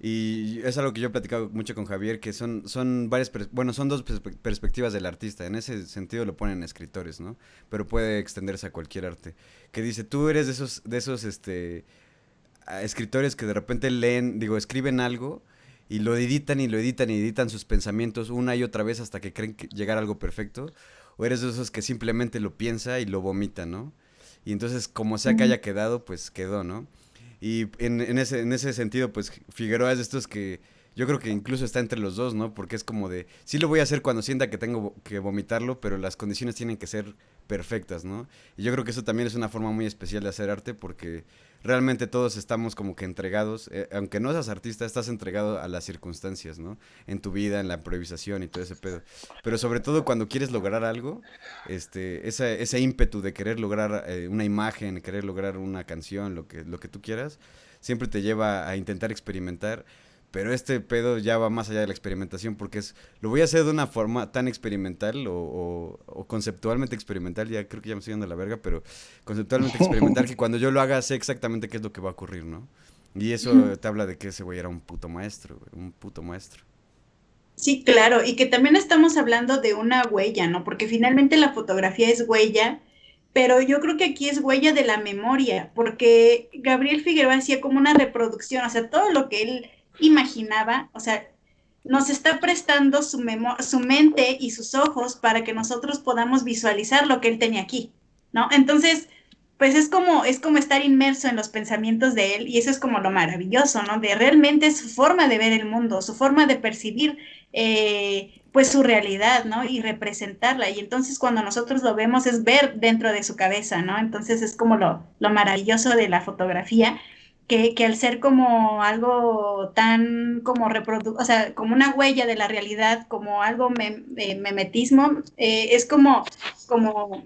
Y es algo que yo he platicado mucho con Javier, que son, son varias, bueno, son dos perspectivas del artista. En ese sentido lo ponen escritores, ¿no? Pero puede extenderse a cualquier arte. Que dice, tú eres de esos, de esos, este, escritores que de repente leen, digo, escriben algo y lo editan y lo editan y editan sus pensamientos una y otra vez hasta que creen que llegar a algo perfecto. O eres de esos que simplemente lo piensa y lo vomita, ¿no? Y entonces, como sea que haya quedado, pues quedó, ¿no? Y en, en, ese, en ese sentido, pues Figueroa es de estos que yo creo que incluso está entre los dos, ¿no? Porque es como de, sí lo voy a hacer cuando sienta que tengo que vomitarlo, pero las condiciones tienen que ser perfectas, ¿no? Y yo creo que eso también es una forma muy especial de hacer arte porque realmente todos estamos como que entregados, eh, aunque no seas artista, estás entregado a las circunstancias, ¿no? En tu vida, en la improvisación y todo ese pedo. Pero sobre todo cuando quieres lograr algo, este, ese, ese ímpetu de querer lograr eh, una imagen, querer lograr una canción, lo que, lo que tú quieras, siempre te lleva a intentar experimentar pero este pedo ya va más allá de la experimentación porque es, lo voy a hacer de una forma tan experimental o, conceptualmente experimental, ya creo que ya me estoy dando la verga, pero conceptualmente experimental que cuando yo lo haga sé exactamente qué es lo que va a ocurrir, ¿no? Y eso te habla de que ese güey era un puto maestro, un puto maestro. Sí, claro, y que también estamos hablando de una huella, ¿no? Porque finalmente la fotografía es huella, pero yo creo que aquí es huella de la memoria, porque Gabriel Figueroa hacía como una reproducción, o sea, todo lo que él imaginaba, o sea, nos está prestando su, su mente y sus ojos para que nosotros podamos visualizar lo que él tenía aquí, ¿no? Entonces, pues es como, es como estar inmerso en los pensamientos de él y eso es como lo maravilloso, ¿no? De realmente su forma de ver el mundo, su forma de percibir, eh, pues su realidad, ¿no? Y representarla. Y entonces cuando nosotros lo vemos es ver dentro de su cabeza, ¿no? Entonces es como lo, lo maravilloso de la fotografía que, al ser como algo tan como reprodu o sea, como una huella de la realidad, como algo memetismo, eh, es como, como,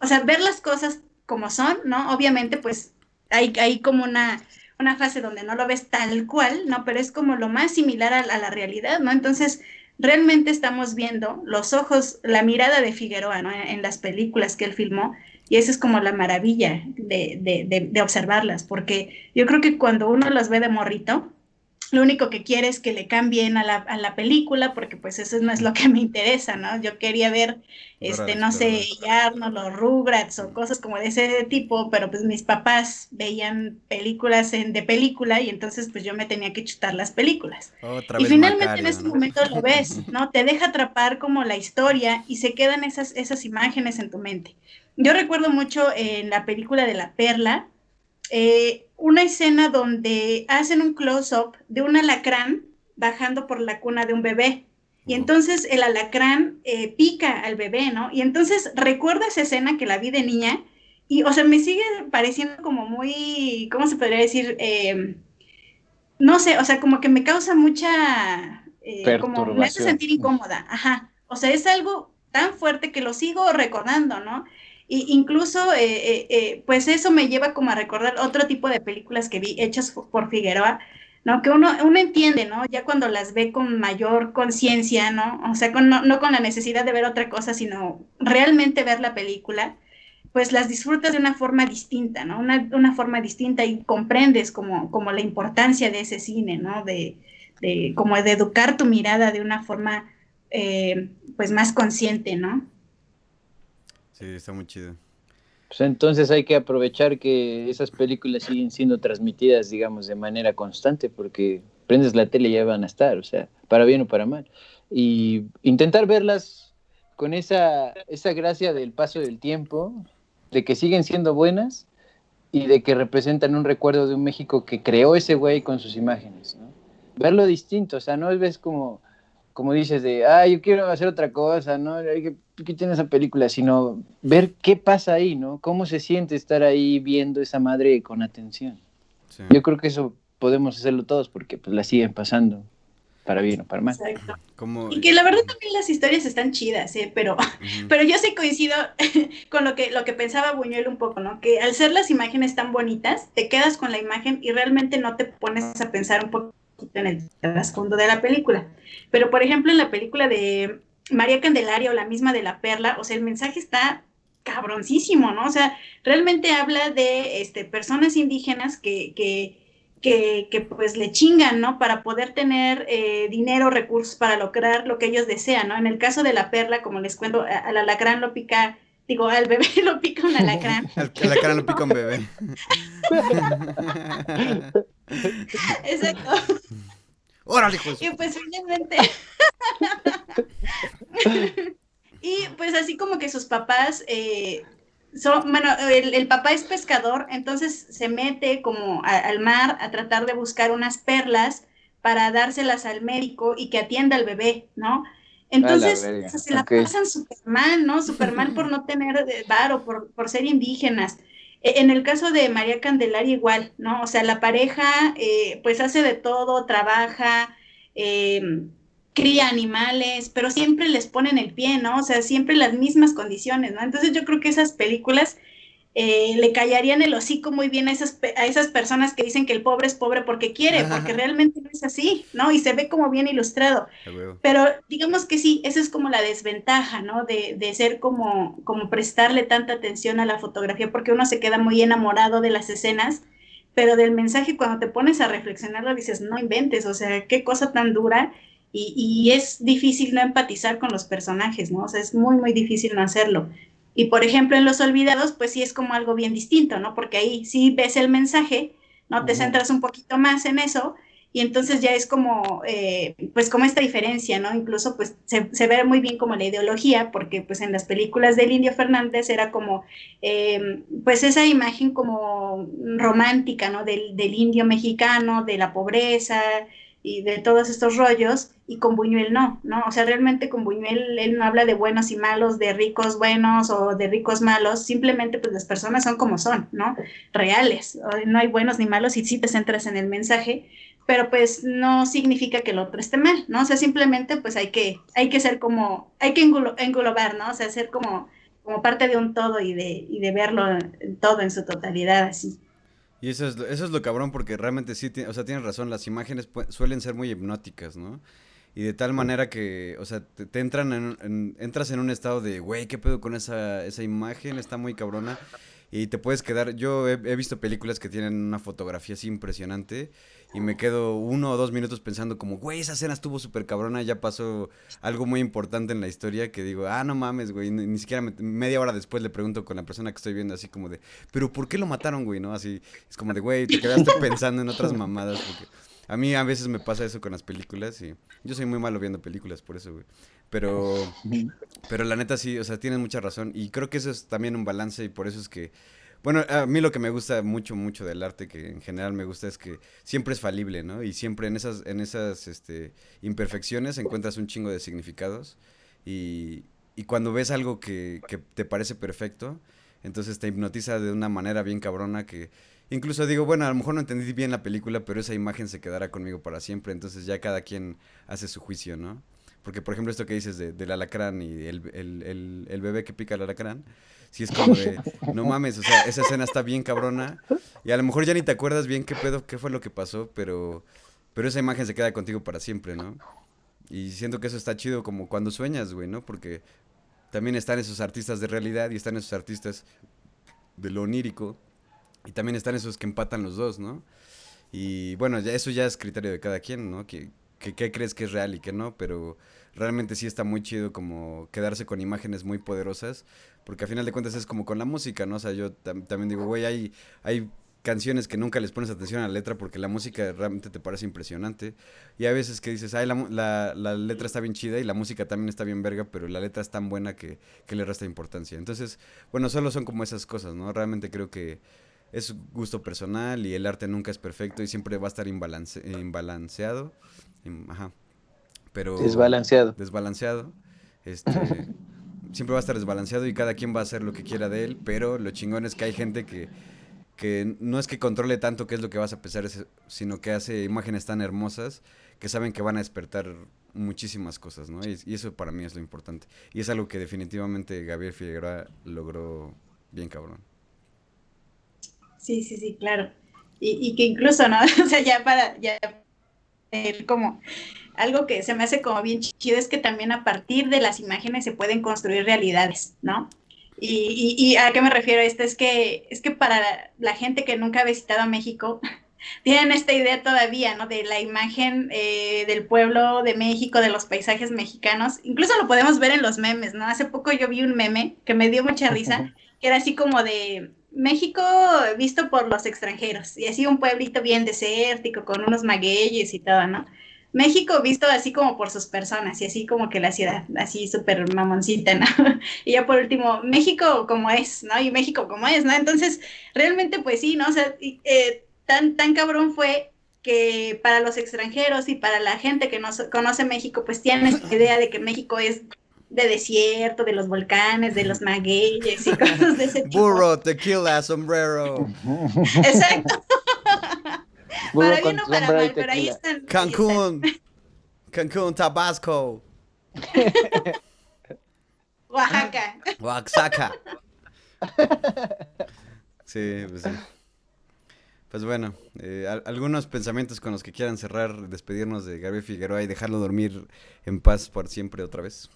o sea, ver las cosas como son, ¿no? Obviamente, pues hay, hay como una, una fase donde no lo ves tal cual, ¿no? Pero es como lo más similar a, la realidad, ¿no? Entonces, realmente estamos viendo los ojos, la mirada de Figueroa, ¿no? En las películas que él filmó, y esa es como la maravilla de, observarlas, porque yo creo que cuando uno las ve de morrito, lo único que quiere es que le cambien a la, película, porque pues eso no es lo que me interesa, ¿no? Yo quería ver, este, no sé, Yarno, los Rugrats o cosas como de ese tipo, pero pues mis papás veían películas en, de película y entonces pues yo me tenía que chutar las películas. y finalmente en ese momento lo ves, ¿no? Te deja atrapar como la historia y se quedan esas, esas imágenes en tu mente. Yo recuerdo mucho en la película de La Perla, eh, una escena donde hacen un close-up de un alacrán bajando por la cuna de un bebé. Y entonces el alacrán eh, pica al bebé, ¿no? Y entonces recuerdo esa escena que la vi de niña y, o sea, me sigue pareciendo como muy, ¿cómo se podría decir? Em, no sé, o sea, como que me causa mucha, eh, como me hace sentir incómoda, ajá. O sea, es algo tan fuerte que lo sigo recordando, ¿no? Y incluso, eh, eh, eh, pues eso me lleva como a recordar otro tipo de películas que vi hechas por Figueroa, ¿no? Que uno, uno entiende, ¿no? Ya cuando las ve con mayor conciencia, ¿no? O sea, con, no, con la necesidad de ver otra cosa, sino realmente ver la película, pues las disfrutas de una forma distinta, ¿no? Una, una forma distinta y comprendes como, como la importancia de ese cine, ¿no? De, de como de educar tu mirada de una forma, pues más consciente, ¿no? Sí, está muy chido. Pues entonces hay que aprovechar que esas películas siguen siendo transmitidas, digamos, de manera constante, porque prendes la tele y ya van a estar, o sea, para bien o para mal. Y intentar verlas con esa, esa gracia del paso del tiempo, de que siguen siendo buenas y de que representan un recuerdo de un México que creó ese güey con sus imágenes, ¿no? Verlo distinto, o sea, no ves como como dices, de, ah, yo quiero hacer otra cosa, ¿no? ¿Qué tiene esa película? Sino ver qué pasa ahí, ¿no? Cómo se siente estar ahí viendo esa madre con atención. Yo creo que eso podemos hacerlo todos porque pues la siguen pasando. para bien o para mal. Exacto. Y que la verdad también las historias están chidas, ¿eh? pero, pero yo sí coincido con lo que, lo que pensaba Buñuel un poco, ¿no? Que al ser las imágenes tan bonitas, te quedas con la imagen y realmente no te pones a pensar un poquito en el trasfondo de la película. Pero, por ejemplo, en la película de María Candelaria o la misma de La Perla, o sea, el mensaje está cabroncísimo, ¿no? O sea, realmente habla de este, personas indígenas que, que, que, que, pues le chingan, ¿no? Para poder tener eh, dinero, recursos para lograr lo que ellos desean, ¿no? En el caso de la perla, como les cuento, al alacrán lo pica, digo, al bebé lo pica un alacrán. Al cara lo pica un bebé. Exacto. ¡Órale, su- Y pues finalmente. y pues así como que sus papás eh, son, bueno, el, el papá es pescador, entonces se mete como a- al mar a tratar de buscar unas perlas para dárselas al médico y que atienda al bebé, ¿no? Entonces, verga, o sea, se la pasan súper mal, ¿no? Súper mal por no tener eh, varo, por, por ser indígenas. E- En el caso de María Candelaria igual, ¿no? O sea, la pareja eh, pues hace de todo, trabaja, eh, cría animales, pero siempre les ponen el pie, ¿no? O sea, siempre las mismas condiciones, ¿no? Entonces yo creo que esas películas eh, le callarían el hocico muy bien a esas, a esas personas que dicen que el pobre es pobre porque quiere, porque realmente no es así, ¿no? Y se ve como bien ilustrado. Pero digamos que sí, esa es como la desventaja, ¿no? De, de ser como, como prestarle tanta atención a la fotografía, porque uno se queda muy enamorado de las escenas, pero del mensaje cuando te pones a reflexionarlo dices, no inventes, o sea, qué cosa tan dura. Y, y es difícil no empatizar con los personajes, ¿no? O sea, es muy, muy difícil no hacerlo. Y por ejemplo, en Los Olvidados, pues sí es como algo bien distinto, ¿no? Porque ahí sí ves el mensaje, ¿no? Te centras un poquito más en eso y entonces ya es como, eh, pues como esta diferencia, ¿no? Incluso pues se, se ve muy bien como la ideología, porque pues en las películas del Indio Fernández era como, eh, pues esa imagen como romántica, ¿no? Del, del indio mexicano, de la pobreza y de todos estos rollos, y con Buñuel no, ¿no? O sea, realmente con Buñuel él no habla de buenos y malos, de ricos buenos o de ricos malos, simplemente pues las personas son como son, ¿no? Reales, no hay buenos ni malos y sí te centras en el mensaje, pero pues no significa que el otro esté mal, ¿no? O sea, simplemente pues hay que, hay que ser como, hay que englo- englobar, ¿no? O sea, ser como, como parte de un todo y de, y de verlo todo en su totalidad, así. Y eso es, eso es lo cabrón porque realmente sí, o sea, tienes razón, las imágenes suelen ser muy hipnóticas, ¿no? Y de tal manera que, o sea, te, entran en, entras en un estado de, güey, ¿qué pedo con esa, esa imagen? Está muy cabrona. Y te puedes quedar, yo he visto películas que tienen una fotografía así impresionante y me quedo uno o dos minutos pensando como, güey, esa escena estuvo súper cabrona, ya pasó algo muy importante en la historia que digo, ah, no mames, güey, ni, ni siquiera me- media hora después le pregunto con la persona que estoy viendo así como de, pero ¿por qué lo mataron, güey? ¿No? Así, es como de, güey, te quedaste pensando en otras mamadas porque a mí a veces me pasa eso con las películas y yo soy muy malo viendo películas por eso, güey. Pero, pero la neta sí, o sea, tienes mucha razón y creo que eso es también un balance y por eso es que, bueno, a mí lo que me gusta mucho, mucho del arte, que en general me gusta es que siempre es falible, ¿no? Y siempre en esas, en esas, este, imperfecciones encuentras un chingo de significados y, y cuando ves algo que, que te parece perfecto, entonces te hipnotiza de una manera bien cabrona que incluso digo, bueno, a lo mejor no entendí bien la película, pero esa imagen se quedará conmigo para siempre, entonces ya cada quien hace su juicio, ¿no? Porque, por ejemplo, esto que dices de, del alacrán y el, el, el, bebé que pica el alacrán, sí es como de, no mames, o sea, esa escena está bien cabrona y a lo mejor ya ni te acuerdas bien qué pedo, qué fue lo que pasó, pero, pero esa imagen se queda contigo para siempre, ¿no? Y siento que eso está chido como cuando sueñas, güey, ¿no? Porque también están esos artistas de realidad y están esos artistas de lo onírico y también están esos que empatan los dos, ¿no? Y bueno, ya eso ya es criterio de cada quien, ¿no? Que, que, qué crees que es real y que no, pero realmente sí está muy chido como quedarse con imágenes muy poderosas, porque a final de cuentas es como con la música, ¿no? O sea, yo tam- también digo, güey, hay, hay canciones que nunca les pones atención a la letra porque la música realmente te parece impresionante. Y hay veces que dices, ay, la, la, la letra está bien chida y la música también está bien verga, pero la letra es tan buena que, que le resta importancia. Entonces, bueno, solo son como esas cosas, ¿no? Realmente creo que es gusto personal y el arte nunca es perfecto y siempre va a estar imbalance, imbalanceado. Ajá. Pero Desbalanceado. desbalanceado. Este, siempre va a estar desbalanceado y cada quien va a hacer lo que quiera de él, pero lo chingón es que hay gente que, que no es que controle tanto qué es lo que vas a pensar, sino que hace imágenes tan hermosas que saben que van a despertar muchísimas cosas, ¿no? Y, y eso para mí es lo importante. Y es algo que definitivamente Gabriel Figueroa logró bien cabrón. Sí, sí, sí, claro. Y, y que incluso, ¿no? O sea, ya para, ya, como, algo que se me hace como bien chido es que también a partir de las imágenes se pueden construir realidades, ¿no? Y, y, y a qué me refiero esto es que, es que para la gente que nunca ha visitado México, tienen esta idea todavía, ¿no? De la imagen eh, del pueblo de México, de los paisajes mexicanos. Incluso lo podemos ver en los memes, ¿no? Hace poco yo vi un meme que me dio mucha risa, que era así como de México visto por los extranjeros, y así un pueblito bien desértico, con unos magueyes y todo, ¿no? México visto así como por sus personas, y así como que la ciudad, así súper mamoncita, ¿no? y ya por último, México como es, ¿no? Y México como es, ¿no? Entonces, realmente, pues sí, ¿no? O sea, eh, tan, tan cabrón fue que para los extranjeros y para la gente que no conoce México, pues tienen esta idea de que México es de desierto, de los volcanes, de los magueyes y cosas de ese tipo. Burro, tequila, sombrero. Exacto. Burro para bien o para mal, pero ahí están. ahí Cancún. Cancún, Tabasco. Oaxaca. Oaxaca. Sí, pues sí. Pues bueno, eh, al- algunos pensamientos con los que quieran cerrar, despedirnos de Gabriel Figueroa y dejarlo dormir en paz por siempre otra vez.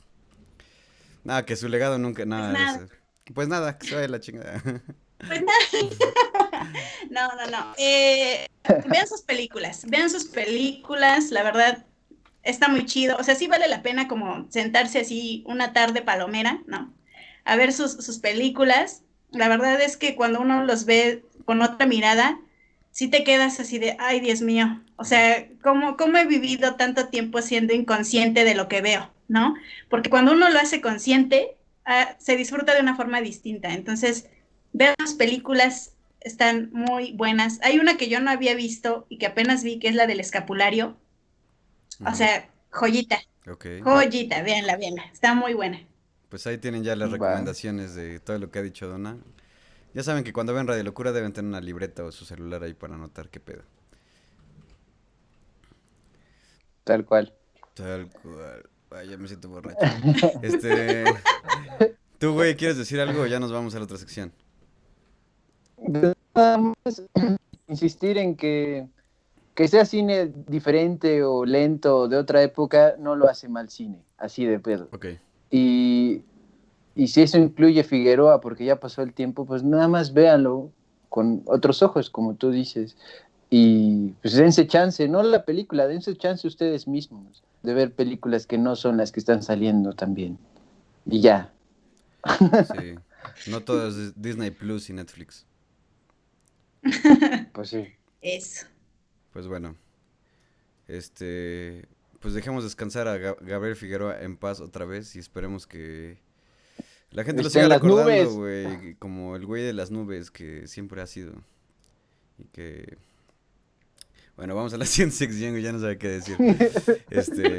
Nada, que su legado nunca, nada. Pues nada. eso. Pues nada, que se vaya la chingada. Pues nada. No, no, no. Eh, vean sus películas, vean sus películas, la verdad está muy chido. O sea, sí vale la pena como sentarse así una tarde palomera, ¿no? A ver sus, sus películas. La verdad es que cuando uno los ve con otra mirada, sí te quedas así de, ay, Dios mío. O sea, ¿cómo, cómo he vivido tanto tiempo siendo inconsciente de lo que veo, ¿no? Porque cuando uno lo hace consciente, ah, se disfruta de una forma distinta. Entonces, vean las películas, están muy buenas. Hay una que yo no había visto y que apenas vi, que es la del escapulario. O sea, joyita, ok. joyita, véanla, véanla. Está muy buena. Pues ahí tienen ya las recomendaciones de todo lo que ha dicho Donna. Ya saben que cuando ven Radio Locura deben tener una libreta o su celular ahí para anotar qué pedo. Tal cual. Tal cual. Ay, ya me siento borracho. Este. ¿Tú, güey, quieres decir algo o ya nos vamos a la otra sección? Nada más insistir en que que sea cine diferente o lento de otra época no lo hace mal cine, así de pedo. Ok. Y, y si eso incluye Figueroa, porque ya pasó el tiempo, pues nada más véanlo con otros ojos, como tú dices. Y pues dense chance, no la película, dense chance ustedes mismos de ver películas que no son las que están saliendo también. Y ya. Sí. No todo es Disney Plus y Netflix. Pues sí. Eso. Pues bueno. Este. Pues dejemos descansar a Ga- Gabriel Figueroa en paz otra vez y esperemos que la gente lo siga recordando, nubes. güey, como el güey de las nubes que siempre ha sido. Y que bueno, vamos a la siguiente sección, güey, ya no sabe qué decir. Este,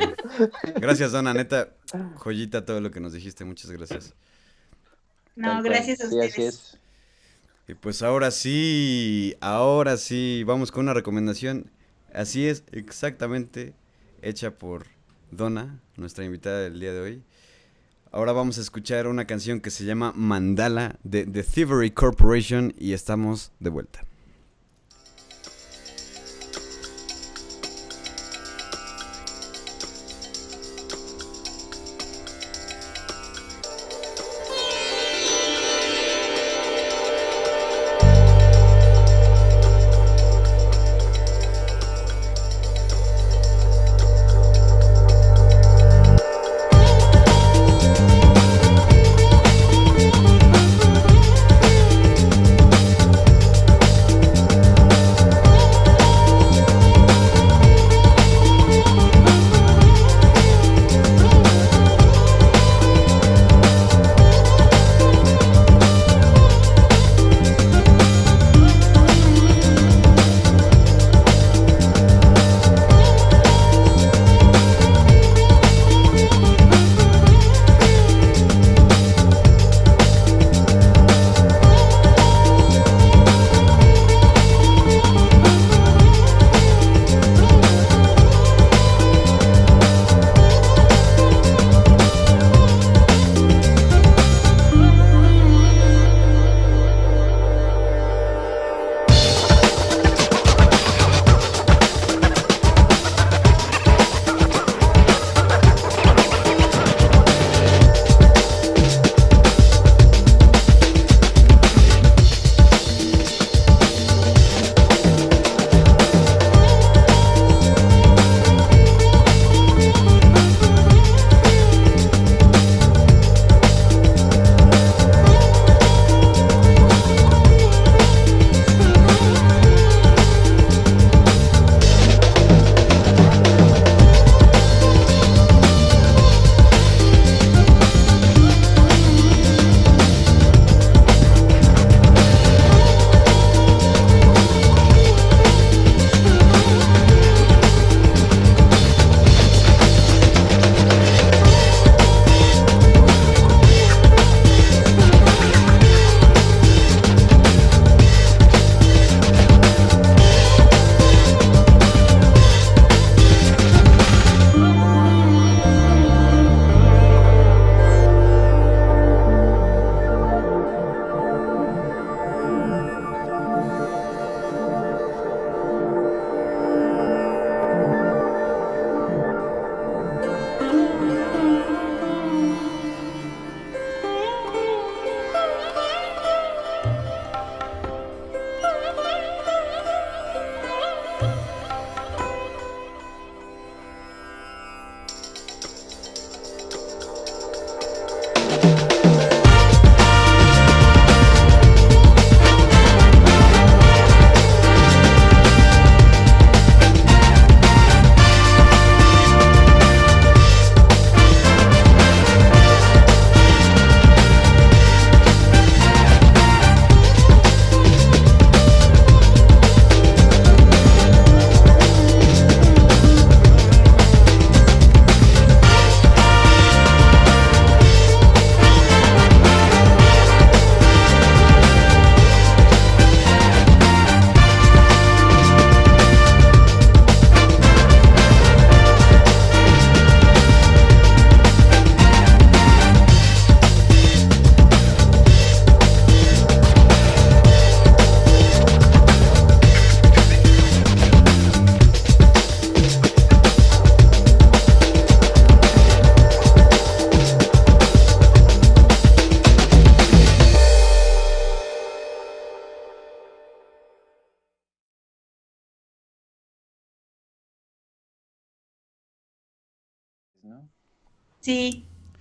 gracias, Dona, neta, joyita todo lo que nos dijiste, muchas gracias. No, gracias a Sí, ustedes. así es. Y pues ahora sí, ahora sí, vamos con una recomendación. Así es, exactamente hecha por Donna, nuestra invitada del día de hoy. Ahora vamos a escuchar una canción que se llama Mandala de The Thievery Corporation y estamos de vuelta.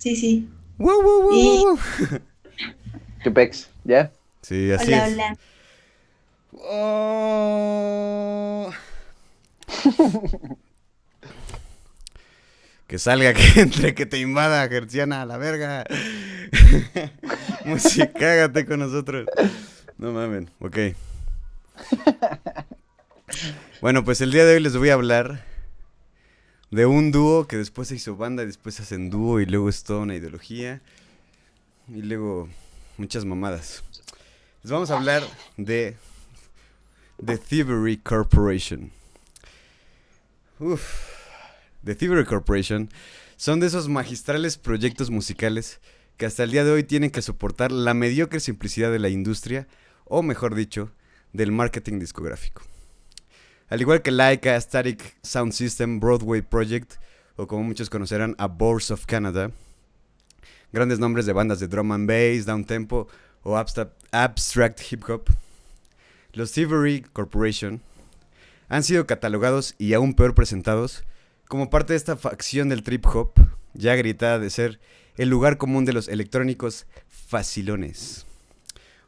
Sí, sí. ¡Wow, wow, wow, Y-! Chupex, ¿ya? Sí, así hola, es. hola. Oh. que salga, que entre, que te invada, Gerciana, a la verga. Música, cágate con nosotros. No mamen, ok. Bueno, pues el día de hoy les voy a hablar de un dúo que después se hizo banda y después hacen dúo y luego es toda una ideología y luego muchas mamadas. Les vamos a hablar de The Thievery Corporation. Uf. The Thievery Corporation son de esos magistrales proyectos musicales que hasta el día de hoy tienen que soportar la mediocre simplicidad de la industria, o mejor dicho, del marketing discográfico. Al igual que Laika, Static Sound System, Broadway Project, o como muchos conocerán, A Bourse of Canada, grandes nombres de bandas de drum and bass, down tempo o abstract, abstract hip hop, los Thievery Corporation han sido catalogados y aún peor presentados como parte de esta facción del trip hop, ya gritada de ser el lugar común de los electrónicos facilones.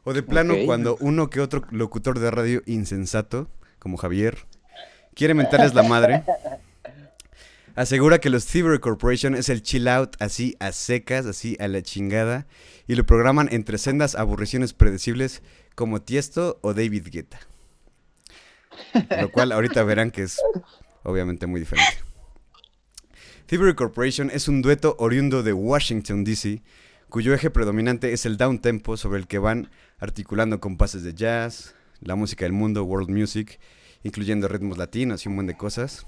O de plano, cuando uno que otro locutor de radio insensato, como Javier, quiere mentarles la madre, asegura que los Thievery Corporation es el chill out así a secas, así a la chingada, y lo programan entre sendas aburriciones predecibles como Tiesto o David Guetta. Lo cual ahorita verán que es obviamente muy diferente. Thievery Corporation es un dueto oriundo de Washington, D.C., cuyo eje predominante es el down tempo sobre el que van articulando compases de jazz, la música del mundo, world music, incluyendo ritmos latinos y un buen de cosas.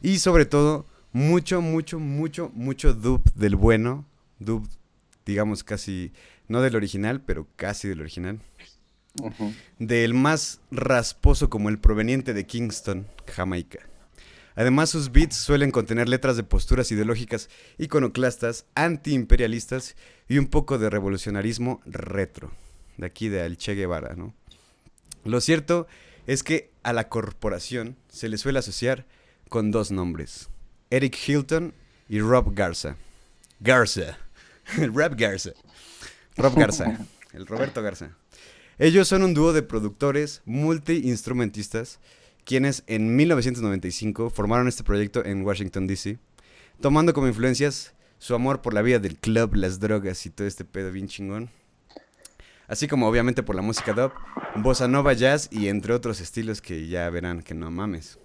Y sobre todo, mucho, mucho, mucho, mucho dub del bueno, dub, digamos casi, no del original, pero casi del original del más rasposo como el proveniente de Kingston, Jamaica. Además, sus beats suelen contener letras de posturas ideológicas iconoclastas, antiimperialistas y un poco de revolucionarismo retro. De aquí de al Che Guevara, ¿no? Lo cierto es que a la corporación se le suele asociar con dos nombres: Eric Hilton y Rob Garza. Garza. Rob Garza. Rob Garza. El Roberto Garza. Ellos son un dúo de productores multi-instrumentistas quienes en 1995 formaron este proyecto en Washington, D.C., tomando como influencias su amor por la vida del club, las drogas y todo este pedo bien chingón. Así como obviamente por la música dub, bossa nova, jazz y entre otros estilos que ya verán que no mames.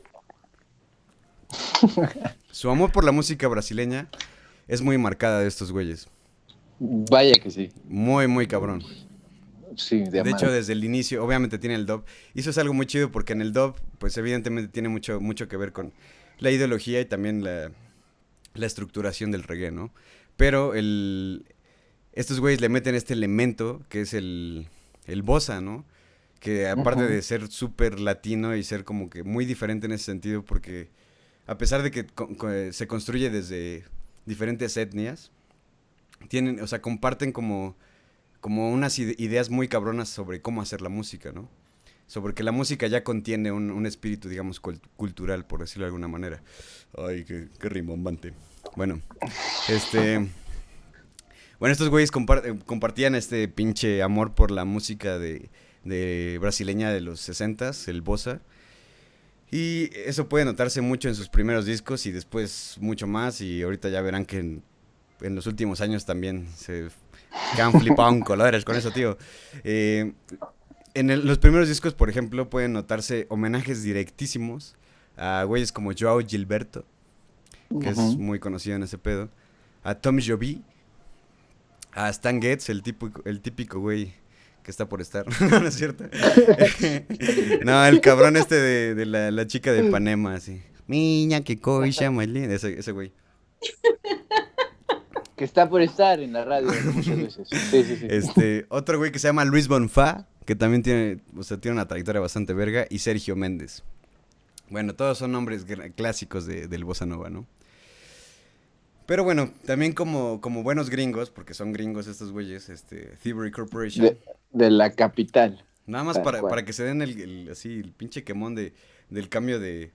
Su amor por la música brasileña es muy marcada de estos güeyes. Vaya que sí. Muy, muy cabrón. Sí, de, De hecho, desde el inicio, obviamente tiene el dub. Y eso es algo muy chido porque en el dub, pues evidentemente tiene mucho, mucho que ver con la ideología y también la, la estructuración del reggae, ¿no? Pero el, estos güeyes le meten este elemento que es el, el bossa, ¿no? Que aparte de ser súper latino y ser como que muy diferente en ese sentido, porque a pesar de que se construye desde diferentes etnias, tienen, o sea, comparten como como unas ide- ideas muy cabronas sobre cómo hacer la música, ¿no? Sobre que la música ya contiene un, un espíritu, digamos, cul- cultural, por decirlo de alguna manera. Ay, qué, qué rimbombante. Bueno, este... Bueno, estos güeyes compar- eh, compartían este pinche amor por la música de, de brasileña de los 60s, el bossa. Y eso puede notarse mucho en sus primeros discos y después mucho más. Y ahorita ya verán que en, en los últimos años también se quedan flipados en colores con eso, tío. Eh, en el- los primeros discos, por ejemplo, pueden notarse homenajes directísimos a güeyes como Joao Gilberto, que es Ujú. muy conocido en ese pedo, a Tom Jovi, a Stan Getz, el típico, el típico güey que está por estar. no, es cierto. no, el cabrón este de, de la, la chica de Panema, así. Niña, que linda", Ese, ese güey. Que está por estar en la radio muchas veces. Sí, sí, sí. Este, otro güey que se llama Luis Bonfa, que también tiene, o sea, tiene una trayectoria bastante verga, y Sergio Méndez. Bueno, todos son nombres clásicos de- del bossa nova, ¿no? Pero bueno, también como, como buenos gringos, porque son gringos estos güeyes, este, Thievery Corporation. De, de la capital. Nada más para, para que se den el, el- así, el pinche quemón de, del cambio de,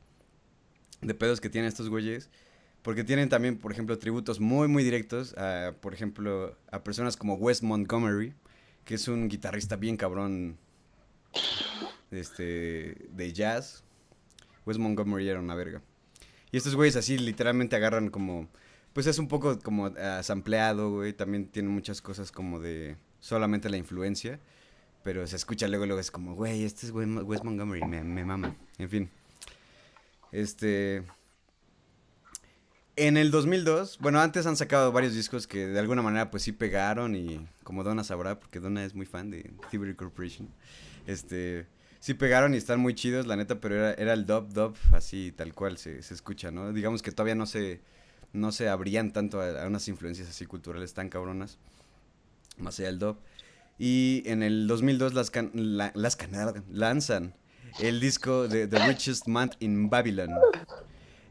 de pedos que tienen estos güeyes. Porque tienen también, por ejemplo, tributos muy, muy directos a, por ejemplo, a personas como Wes Montgomery, que es un guitarrista bien cabrón este, de jazz. Wes Montgomery era una verga. Y estos güeyes así literalmente agarran como... Pues es un poco como uh, güey. También tiene muchas cosas como de solamente la influencia. Pero se escucha luego, luego es como, güey, este es Wes Montgomery, me, me mama. En fin. Este... En el 2002, bueno, antes han sacado varios discos que de alguna manera pues sí pegaron y como Donna sabrá, porque Donna es muy fan de Thievery Corporation, este, sí pegaron y están muy chidos, la neta, pero era, era el dub dub, así tal cual se, se, escucha, ¿no? Digamos que todavía no se, no se abrían tanto a, a unas influencias así culturales tan cabronas, más allá del dub. Y en el 2002 las, can, la, las can, lanzan el disco de The Richest Man in Babylon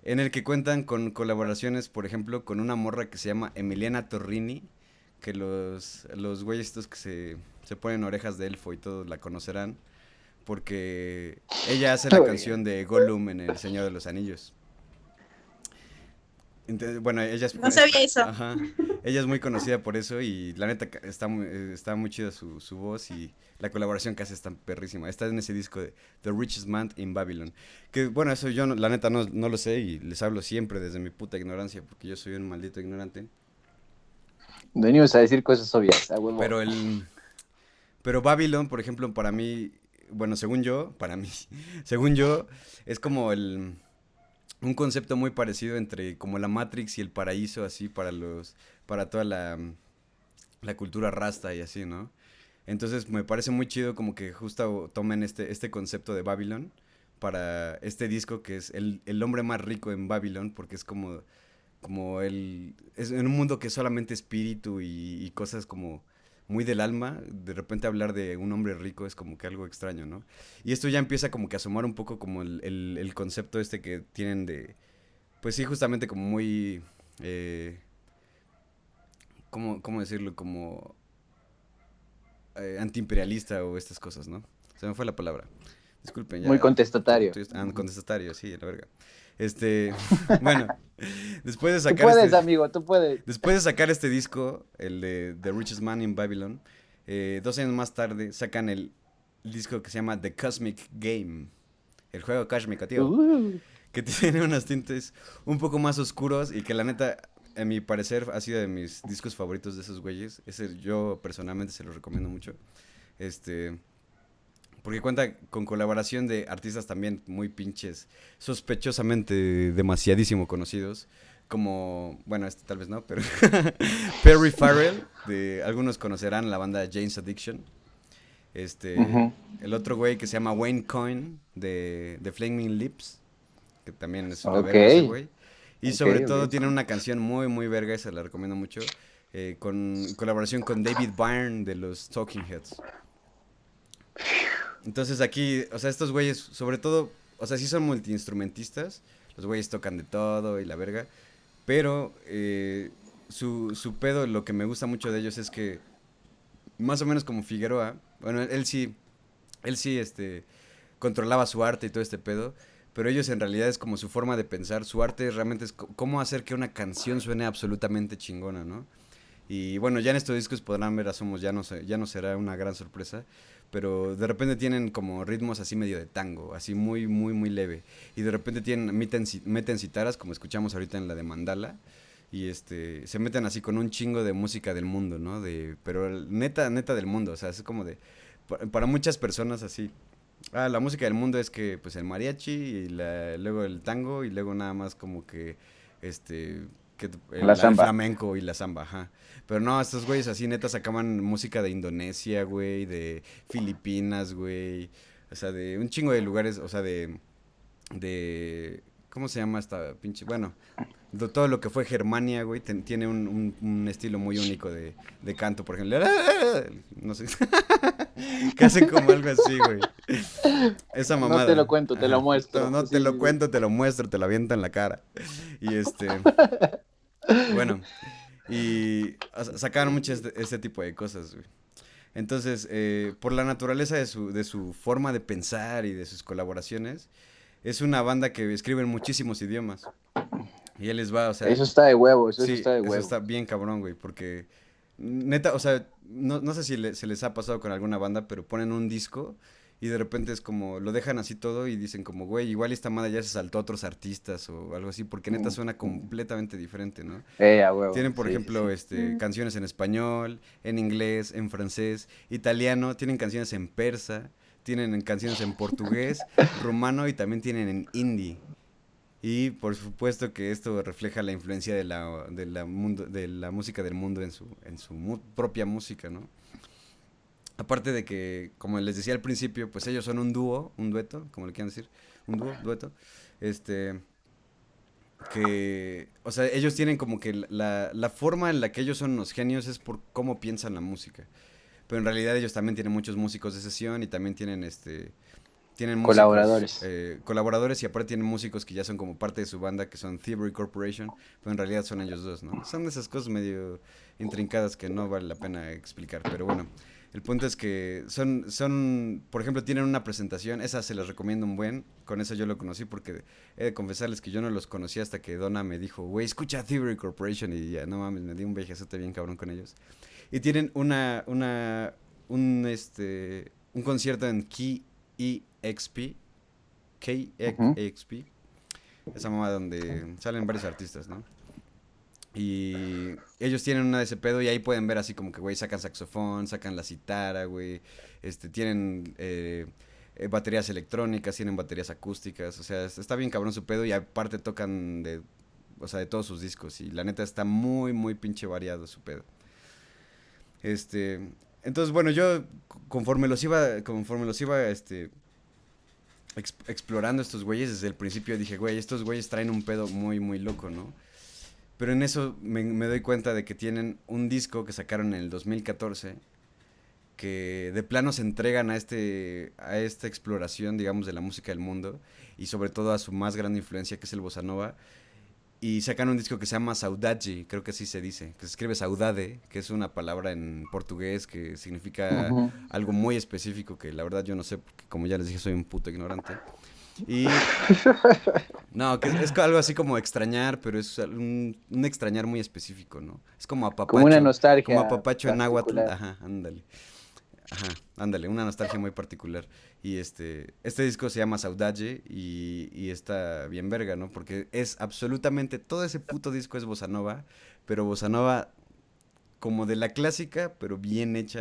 en el que cuentan con colaboraciones, por ejemplo, con una morra que se llama Emiliana Torrini, que los, los güeyes estos que se, se ponen orejas de elfo y todos la conocerán, porque ella hace la canción de Gollum en El Señor de los Anillos. Entonces, bueno, ella es... No sabía eso. Ajá, ella es muy conocida por eso y la neta está muy, está muy chida su, su voz y la colaboración que hace está perrísima. Está en ese disco de The Richest Man in Babylon. Que bueno, eso yo no, la neta no, no, lo sé y les hablo siempre desde mi puta ignorancia porque yo soy un maldito ignorante. Venimos a decir cosas obvias. Bueno. Pero el... Pero Babylon, por ejemplo, para mí, bueno, según yo, para mí, según yo, es como el un concepto muy parecido entre como la Matrix y el paraíso así para los para toda la la cultura rasta y así, ¿no? Entonces me parece muy chido como que justo tomen este este concepto de Babylon para este disco que es el, el hombre más rico en Babylon porque es como como el es en un mundo que es solamente espíritu y cosas como muy del alma, de repente hablar de un hombre rico es como que algo extraño, ¿no? Y esto ya empieza como que a asomar un poco como el, el, concepto este que tienen de, pues sí, justamente como muy, eh, ¿cómo, ¿cómo, decirlo? Como eh, antiimperialista o estas cosas, ¿no? Se me fue la palabra. Disculpen. Ya, muy contestatario. Ah, contestatario, sí, la verga. Este, bueno, después de sacar. Tú puedes, este, amigo, tú puedes. Después de sacar este disco, el de The Richest Man in Babylon, eh, dos años más tarde sacan el, el, disco que se llama The Cosmic Game, el juego cósmico, tío. Uh. Que tiene unos tintes un poco más oscuros y que la neta, a mi parecer, ha sido de mis discos favoritos de esos güeyes. Ese yo personalmente se los recomiendo mucho. Este porque cuenta con colaboración de artistas también muy pinches, sospechosamente demasiadísimo conocidos, como, bueno, este tal vez no, pero Perry Farrell, de, algunos conocerán la banda Jane's Addiction. Este, uh -huh. el otro güey que se llama Wayne Coyne de, de Flaming Lips, que también es una okay. verga ese güey. Y sobre todo tiene una canción muy, muy verga, esa la recomiendo mucho, eh, con colaboración con David Byrne de los Talking Heads. Entonces aquí, o sea, estos güeyes, sobre todo, o sea, sí son multiinstrumentistas, los güeyes tocan de todo y la verga, pero eh, su, su pedo, lo que me gusta mucho de ellos es que, más o menos como Figueroa, bueno, él, él sí, él sí, este, controlaba su arte y todo este pedo, pero ellos en realidad es como su forma de pensar, su arte realmente es cómo hacer que una canción suene absolutamente chingona, ¿no? Y bueno, ya en estos discos podrán ver a Somos, ya no, ya no será una gran sorpresa, pero de repente tienen como ritmos así medio de tango, así muy, muy, muy leve. Y de repente tienen, meten, meten citaras, como escuchamos ahorita en la de Mandala, y este, se meten así con un chingo de música del mundo, ¿no? De, pero neta, neta del mundo, o sea, es como de, pa- para muchas personas así, ah, la música del mundo es que, pues, el mariachi, y luego el tango, y luego nada más como que, este, que, el, La el samba. flamenco y la samba, ajá. Pero no, estos güeyes así neta sacaban música de Indonesia, güey, de Filipinas, güey. O sea, de un chingo de lugares, o sea, de de ¿cómo se llama esta pinche? Bueno, de todo lo que fue Germania, güey, ten- tiene un, un- un estilo muy único de, de canto, por ejemplo. No sé. hacen como algo así, güey. Esa No mamada. te lo cuento, te lo muestro. No, no te lo sí, sí. cuento, te lo muestro, te lo aviento en la cara. Y este bueno, y sacaron mucho este, este tipo de cosas, güey. Entonces, eh, por la naturaleza de su, de su forma de pensar y de sus colaboraciones, es una banda que escribe en muchísimos idiomas. Y él les va, o sea... Eso está de huevo, eso, sí, está de eso huevo. está bien cabrón, güey, porque neta, o sea, no, no sé si le- se les ha pasado con alguna banda, pero ponen un disco y de repente es como, lo dejan así todo y dicen como, güey, igual esta madre ya se saltó a otros artistas o algo así, porque neta Mm. suena completamente diferente, ¿no? Eh, a huevo. Tienen, por sí, ejemplo, sí. este, canciones en español, en inglés, en francés, italiano, tienen canciones en persa, tienen en canciones en portugués, rumano y también tienen en hindi. Y por supuesto que esto refleja la influencia de la, de la, mundo, de la música del mundo en su, en su mu- propia música, ¿no? Aparte de que, como les decía al principio, pues ellos son un dúo, un dueto, como le quieran decir, un dúo, dueto, este, que, o sea, ellos tienen como que la, la forma en la que ellos son unos genios es por cómo piensan la música. Pero en realidad ellos también tienen muchos músicos de sesión y también tienen este tienen músicos, Colaboradores. eh, colaboradores y aparte tienen músicos que ya son como parte de su banda que son Thievery Corporation, pero en realidad son ellos dos, ¿no? Son de esas cosas medio intrincadas que no vale la pena explicar, pero bueno, el punto es que son, son, por ejemplo, tienen una presentación, esa se les recomiendo un buen, con eso yo lo conocí porque he de confesarles que yo no los conocí hasta que Donna me dijo, güey, escucha Thievery Corporation y ya, no mames, me di un viajezote bien cabrón con ellos. Y tienen una, una, un, este, un concierto en Key EXP, KXP, esa mamá donde salen varios artistas, ¿no? Y ellos tienen una de ese pedo y ahí pueden ver así como que, güey, sacan saxofón, sacan la citara, güey, este, tienen eh, eh, baterías electrónicas, tienen baterías acústicas, o sea, es- está bien cabrón su pedo y aparte tocan de, o sea, de todos sus discos y la neta está muy, muy pinche variado su pedo. Este, entonces, bueno, yo conforme los iba, conforme los iba, este, ex- explorando estos güeyes, desde el principio dije, güey, estos güeyes traen un pedo muy, muy loco, ¿no? Pero en eso me, me doy cuenta de que tienen un disco que sacaron en el 2014 que de plano se entregan a este a esta exploración, digamos, de la música del mundo y sobre todo a su más grande influencia que es el bossa nova y sacan un disco que se llama Saudade, creo que así se dice, que se escribe saudade, que es una palabra en portugués que significa algo muy específico que la verdad yo no sé, porque como ya les dije soy un puto ignorante. Y no, que es, algo así como extrañar, pero es un, un extrañar muy específico, ¿no? Es como apapacho. Como una nostalgia. Como apapacho en náhuatl. particular. Ajá, ándale. Ajá, ándale, una nostalgia muy particular. Y este, este disco se llama Saudade y, y está bien verga, ¿no? Porque es absolutamente, todo ese puto disco es bossa nova, pero bossa nova como de la clásica, pero bien hecha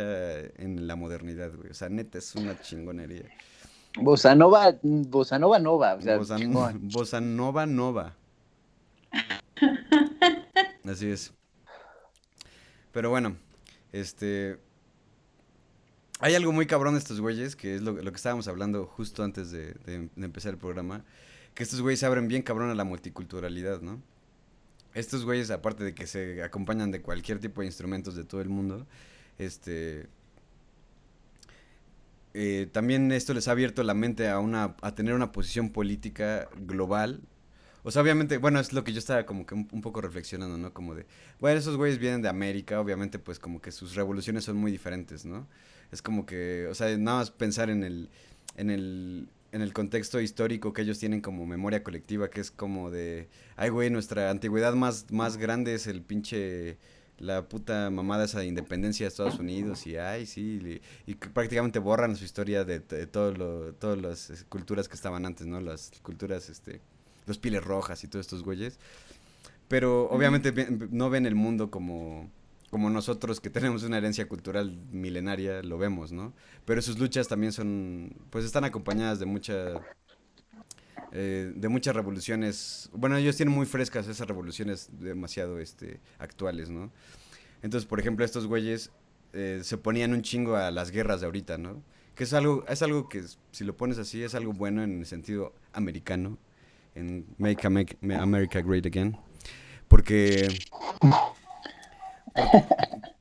en la modernidad, güey. O sea, neta, es una chingonería. Bossa Nova, Bossa Nova Nova. O sea, Bossa, chingón. bossa nova nova. Así es. Pero bueno, este... Hay algo muy cabrón de estos güeyes, que es lo, que estábamos hablando justo antes de, empezar el programa, que estos güeyes abren bien cabrón a la multiculturalidad, ¿no? Estos güeyes, aparte de que se acompañan de cualquier tipo de instrumentos de todo el mundo, este... eh, también esto les ha abierto la mente a, una, a tener una posición política global. O sea, obviamente, bueno, es lo que yo estaba como que un, un poco reflexionando, ¿no? Como de, bueno, esos güeyes vienen de América, obviamente, pues como que sus revoluciones son muy diferentes, ¿no? Es como que, o sea, nada más pensar en el, en el, en el contexto histórico que ellos tienen como memoria colectiva, que es como de, ay, güey, nuestra antigüedad más, más grande es el pinche, la puta mamada esa de independencia de Estados Unidos y, ay, sí, y que prácticamente borran su historia de, de todo lo, todas las culturas que estaban antes, ¿no? Las culturas, este, los piles rojas y todos estos güeyes. Pero obviamente no ven el mundo como, como nosotros que tenemos una herencia cultural milenaria, lo vemos, ¿no? Pero sus luchas también son, pues están acompañadas de mucha, eh, de muchas revoluciones. Bueno, ellos tienen muy frescas esas revoluciones demasiado, este, actuales, ¿no? Entonces, por ejemplo, estos güeyes eh, se ponían un chingo a las guerras de ahorita, ¿no? Que es algo, es algo que, si lo pones así, es algo bueno en el sentido americano, en Make America, Great Again. Porque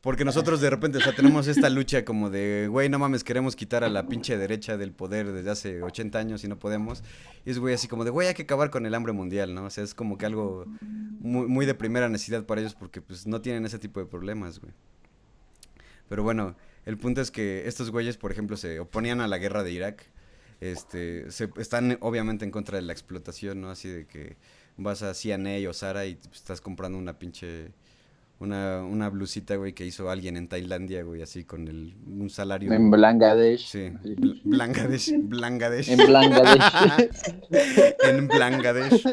porque nosotros de repente, o sea, tenemos esta lucha como de, güey, no mames, queremos quitar a la pinche derecha del poder desde hace 80 años y no podemos. Y es, güey, así como de, güey, hay que acabar con el hambre mundial, ¿no? O sea, es como que algo muy, muy de primera necesidad para ellos porque pues no tienen ese tipo de problemas, güey. Pero bueno, el punto es que estos güeyes, por ejemplo, se oponían a la guerra de Irak. Este, se, están obviamente en contra de la explotación, ¿no? Así de que vas a C&A o Zara y estás comprando una pinche una, una blusita, güey, que hizo alguien en Tailandia, güey, así con el, un salario. En Bangladesh. Sí, Bl- Bangladesh, Bangladesh. En Bangladesh. en Bangladesh.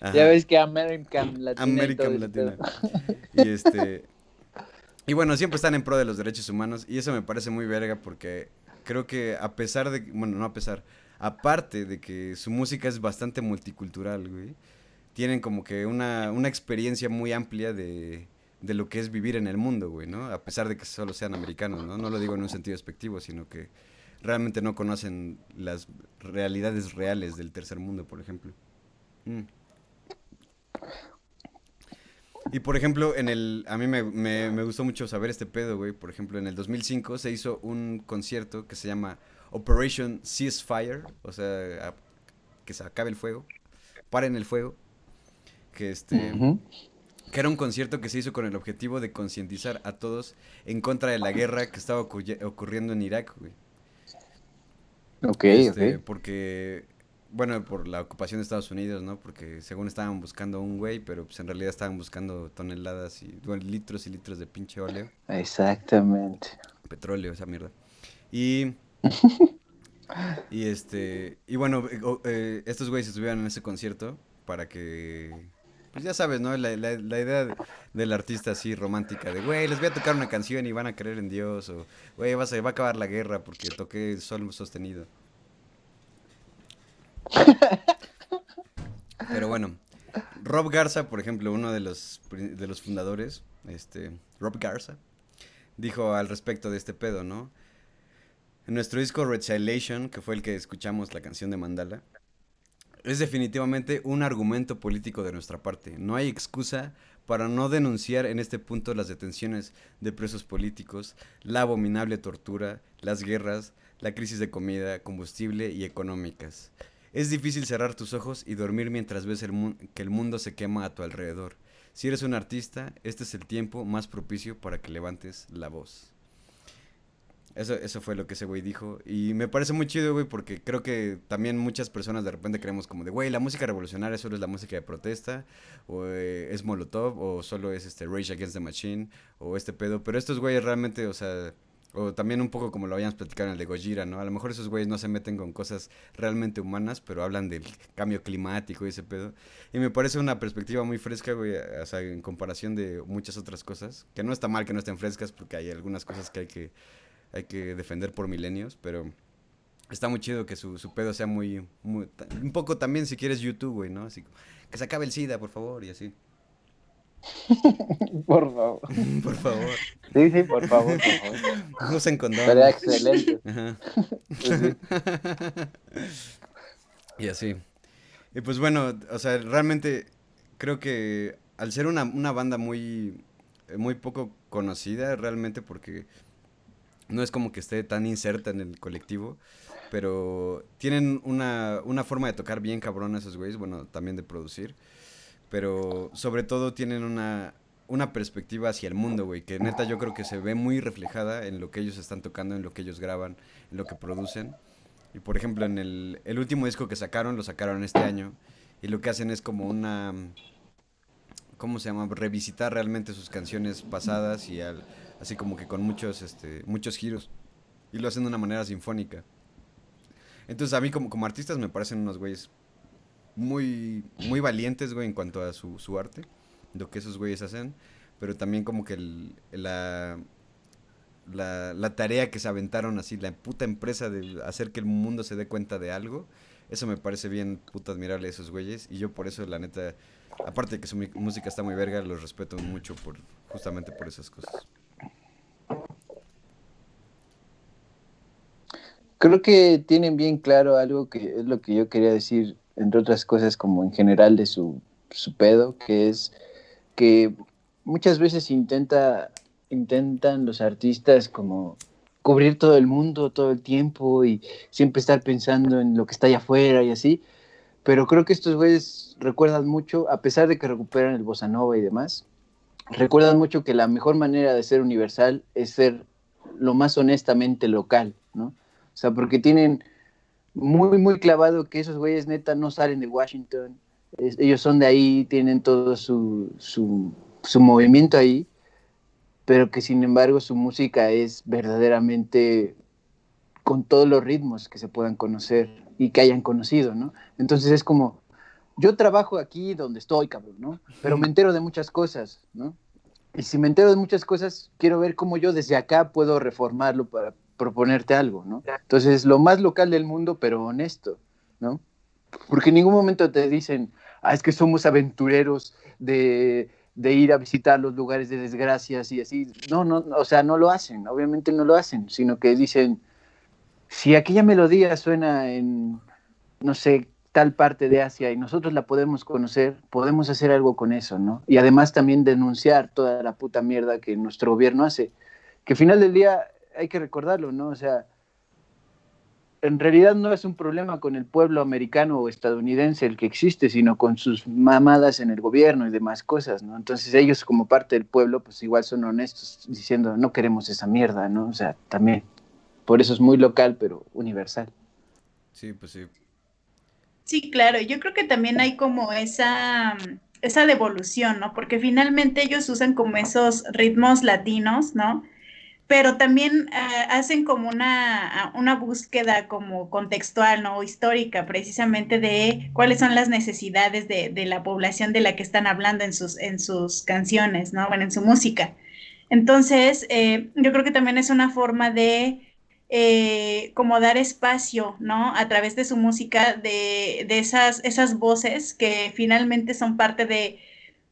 Ajá. ya ves que American Latina. y American ese Latina. Y este. Y bueno, siempre están en pro de los derechos humanos. Y eso me parece muy verga porque creo que a pesar de. Bueno, no a pesar. Aparte de que su música es bastante multicultural, güey. Tienen como que una, una experiencia muy amplia de, de lo que es vivir en el mundo, güey, ¿no? A pesar de que solo sean americanos, ¿no? No lo digo en un sentido despectivo, sino que realmente no conocen las realidades reales del tercer mundo, por ejemplo. Mm. Y por ejemplo, en el. A mí me, me- gustó mucho saber este pedo, güey. Por ejemplo, en el 2005 se hizo un concierto que se llama Operation Ceasefire. O sea, que se acabe el fuego. Paren el fuego. Que este. Que era un concierto que se hizo con el objetivo de concientizar a todos en contra de la guerra que estaba ocurriendo en Irak, güey. Ok, Este, ok. Porque, bueno, por la ocupación de Estados Unidos, ¿no? Porque según estaban buscando un güey, pero pues en realidad estaban buscando toneladas y bueno, litros y litros de pinche óleo, Exactamente. petróleo, esa mierda. Y, y este, y bueno, eh, eh, estos güeyes estuvieron en ese concierto para que, pues ya sabes, ¿no? La, la- idea de- del artista así romántica de, güey, les voy a tocar una canción y van a creer en Dios, o, güey, va a acabar la guerra porque toqué sol sostenido. Pero bueno, Rob Garza, por ejemplo, uno de los, de los fundadores, este, Rob Garza, dijo al respecto de este pedo, ¿no? En nuestro disco Retaliation, que fue el que escuchamos la canción de Mandala, es definitivamente un argumento político de nuestra parte. No hay excusa para no denunciar en este punto las detenciones de presos políticos, la abominable tortura, las guerras, la crisis de comida, combustible y económicas. Es difícil cerrar tus ojos y dormir mientras ves el que el mundo se quema a tu alrededor. Si eres un artista, este es el tiempo más propicio para que levantes la voz. Eso, eso fue lo que ese güey dijo. Y me parece muy chido, güey, porque creo que también muchas personas de repente creemos como de, güey, la música revolucionaria solo es la música de protesta, o eh, es Molotov, o solo es este Rage Against the Machine, o este pedo. Pero estos güeyes realmente, o sea, o también un poco como lo habíamos platicado en el de Gojira, ¿no? A lo mejor esos güeyes no se meten con cosas realmente humanas, pero hablan del cambio climático y ese pedo. Y me parece una perspectiva muy fresca, güey, o sea, en comparación de muchas otras cosas. Que no está mal que no estén frescas, porque hay algunas cosas que hay que, hay que defender por milenios, pero está muy chido que su, su pedo sea muy, Un poco también si quieres YouTube, güey, ¿no? Así que se acabe el SIDA, por favor, y así. Por favor. por favor. Sí, sí, por favor, por favor. Usen condón. Estaría excelente. Ajá. Sí. Y así. Y pues bueno, o sea, realmente creo que al ser una, una banda muy, muy poco conocida, realmente porque no es como que esté tan inserta en el colectivo, pero tienen una, una forma de tocar bien cabrón esos güeyes, bueno, también de producir, pero sobre todo tienen una, una perspectiva hacia el mundo, güey, que neta yo creo que se ve muy reflejada en lo que ellos están tocando, en lo que ellos graban, en lo que producen. Y por ejemplo, en el, el último disco que sacaron, lo sacaron este año, y lo que hacen es como una... ¿Cómo se llama? Revisitar realmente sus canciones pasadas y al, así como que con muchos, este, muchos giros. Y lo hacen de una manera sinfónica. Entonces a mí como, como artistas me parecen unos güeyes muy, muy valientes, güey, en cuanto a su, su arte, lo que esos güeyes hacen, pero también como que el- la, la, tarea que se aventaron así, la puta empresa de hacer que el mundo se dé cuenta de algo, eso me parece bien puta admirable esos güeyes, y yo por eso, la neta, aparte de que su música está muy verga, los respeto mucho por justamente por esas cosas. Creo que tienen bien claro algo que es lo que yo quería decir, entre otras cosas, como en general de su, su pedo, que es que muchas veces intenta, intentan los artistas como cubrir todo el mundo todo el tiempo y siempre estar pensando en lo que está allá afuera y así. Pero creo que estos güeyes recuerdan mucho, a pesar de que recuperan el bossa nova y demás, recuerdan mucho que la mejor manera de ser universal es ser lo más honestamente local, ¿no? O sea, porque tienen muy, muy clavado que esos güeyes neta no salen de Washington, ellos son de ahí, tienen todo su, su, su movimiento ahí, pero que sin embargo su música es verdaderamente con todos los ritmos que se puedan conocer y que hayan conocido, ¿no? Entonces es como, yo trabajo aquí donde estoy, cabrón, ¿no? Pero me entero de muchas cosas, ¿no? Y si me entero de muchas cosas, quiero ver cómo yo desde acá puedo reformarlo para proponerte algo, ¿no? Entonces, lo más local del mundo, pero honesto, ¿no? Porque en ningún momento te dicen, ah, es que somos aventureros de, de ir a visitar los lugares de desgracias y así. No, no, o sea, no lo hacen, obviamente no lo hacen, sino que dicen, si aquella melodía suena en, no sé, tal parte de Asia y nosotros la podemos conocer, podemos hacer algo con eso, ¿no? Y además también denunciar toda la puta mierda que nuestro gobierno hace. Que al final del día hay que recordarlo, ¿no? O sea, en realidad no es un problema con el pueblo americano o estadounidense el que existe, sino con sus mamadas en el gobierno y demás cosas, ¿no? Entonces ellos como parte del pueblo, pues igual son honestos diciendo, no queremos esa mierda, ¿no? O sea, también. Por eso es muy local, pero universal. Sí, pues sí. Sí, claro, yo creo que también hay como esa, esa devolución, ¿no? Porque finalmente ellos usan como esos ritmos latinos, ¿no? Pero también uh, hacen como una, una búsqueda como contextual, ¿no? Histórica, precisamente de cuáles son las necesidades de, de, la población de la que están hablando en sus, en sus canciones, ¿no? Bueno, en su música. Entonces, eh, yo creo que también es una forma de eh, como dar espacio, ¿no? A través de su música, de, de esas, esas voces que finalmente son parte de,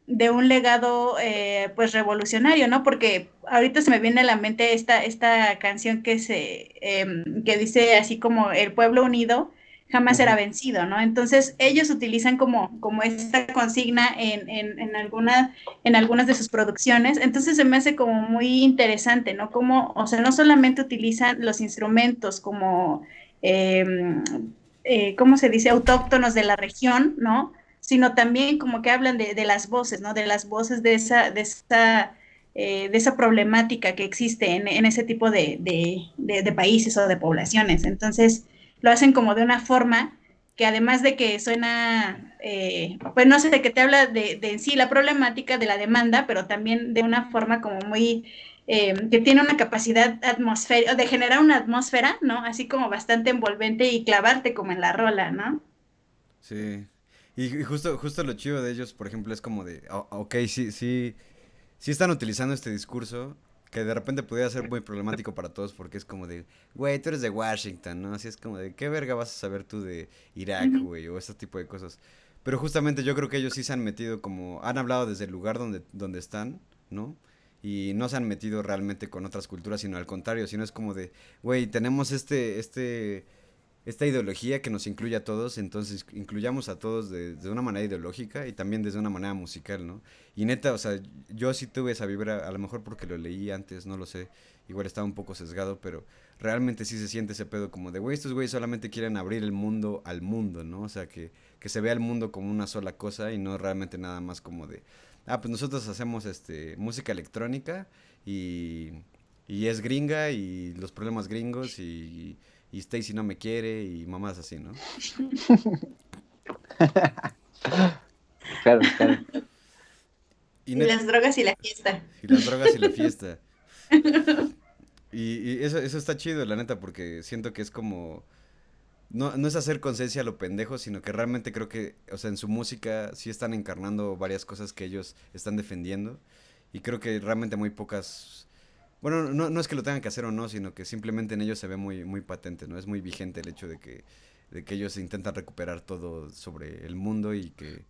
de un legado, eh, pues, revolucionario, ¿no? Porque ahorita se me viene a la mente esta, esta canción que, se, eh, que dice así como El pueblo unido, jamás será vencido, ¿no? Entonces, ellos utilizan como, como esta consigna en, en, en, alguna, en algunas de sus producciones, entonces se me hace como muy interesante, ¿no? Como, o sea, no solamente utilizan los instrumentos como, eh, eh, ¿cómo se dice?, autóctonos de la región, ¿no? Sino también como que hablan de, de las voces, ¿no? De las voces de esa, de esa, eh, de esa problemática que existe en, en ese tipo de, de, de, países o de poblaciones. Entonces, lo hacen como de una forma que además de que suena, eh, pues no sé, de que te habla de, en sí la problemática de la demanda, pero también de una forma como muy, eh, que tiene una capacidad atmosférica, de generar una atmósfera, ¿no? Así como bastante envolvente y clavarte como en la rola, ¿no? Sí. Y, justo, justo lo chido de ellos, por ejemplo, es como de, oh, ok, sí, sí, sí están utilizando este discurso, que de repente pudiera ser muy problemático para todos porque es como de, güey, tú eres de Washington, ¿no? Así es como de, ¿qué verga vas a saber tú de Irak, güey? O ese tipo de cosas. Pero justamente yo creo que ellos sí se han metido como, han hablado desde el lugar donde, donde están, ¿no? Y no se han metido realmente con otras culturas, sino al contrario, sino es como de, güey, tenemos este, este, esta ideología que nos incluye a todos, entonces incluyamos a todos de, de, una manera ideológica y también desde una manera musical, ¿no? Y neta, o sea, yo sí tuve esa vibra, a lo mejor porque lo leí antes, no lo sé, igual estaba un poco sesgado, pero realmente sí se siente ese pedo como de, güey, estos güeyes solamente quieren abrir el mundo al mundo, ¿no? O sea, que, que se vea el mundo como una sola cosa y no realmente nada más como de, ah, pues nosotros hacemos este música electrónica y, y es gringa y los problemas gringos y y Stacy no me quiere y mamás así, ¿no? claro, claro. Y, y las drogas y la fiesta. Y las drogas y la fiesta. y, y eso, eso está chido, la neta, porque siento que es como... No, no es hacer conciencia a lo pendejo, sino que realmente creo que, o sea, en su música sí están encarnando varias cosas que ellos están defendiendo. Y creo que realmente muy pocas bueno, no, no es que lo tengan que hacer o no, sino que simplemente en ellos se ve muy, muy patente, ¿no? Es muy vigente el hecho de que, de que ellos intentan recuperar todo sobre el mundo y que,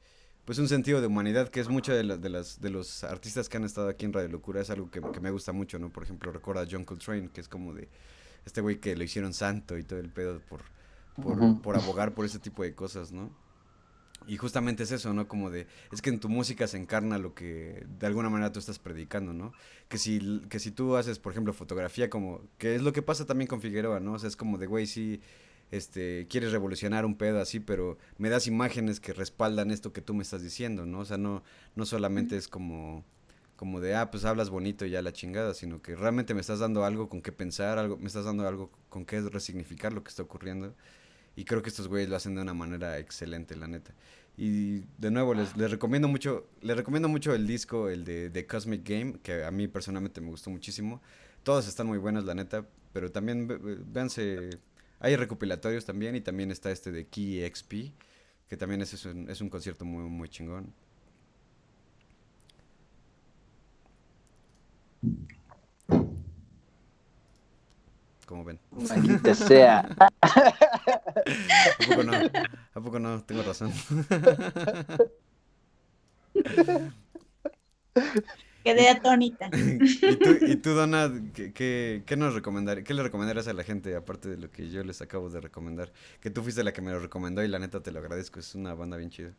pues un sentido de humanidad, que es mucho de, la, de, las, de los artistas que han estado aquí en Radio Locura, es algo que, que me gusta mucho, ¿no? Por ejemplo, recuerda a John Coltrane, que es como de este güey que lo hicieron santo y todo el pedo por, por, uh -huh. por abogar por ese tipo de cosas, ¿no? Y justamente es eso, ¿no? Como de, es que en tu música se encarna lo que de alguna manera tú estás predicando, ¿no? Que si, que si tú haces, por ejemplo, fotografía, como, que es lo que pasa también con Figueroa, ¿no? O sea, es como de, güey, sí, este, quieres revolucionar un pedo así, pero me das imágenes que respaldan esto que tú me estás diciendo, ¿no? O sea, no, no solamente es como, como de, ah, pues hablas bonito y ya la chingada, sino que realmente me estás dando algo con qué pensar, algo, me estás dando algo con qué resignificar lo que está ocurriendo. Y creo que estos güeyes lo hacen de una manera excelente, la neta. Y de nuevo, les, les recomiendo mucho, les recomiendo mucho el disco, el de, de Cosmic Game, que a mí personalmente me gustó muchísimo. Todos están muy buenos, la neta, pero también véanse, hay recopilatorios también y también está este de Key XP, que también es, es un, es un concierto muy, muy chingón. Como ven. Maldita sea. ¿A poco no? ¿A poco no? Tengo razón. Quedé atónita. ¿Y tú, y tú Donna, ¿qué, qué, qué nos recomendar, qué le recomendarías a la gente, aparte de lo que yo les acabo de recomendar? Que tú fuiste la que me lo recomendó y la neta te lo agradezco, es una banda bien chida.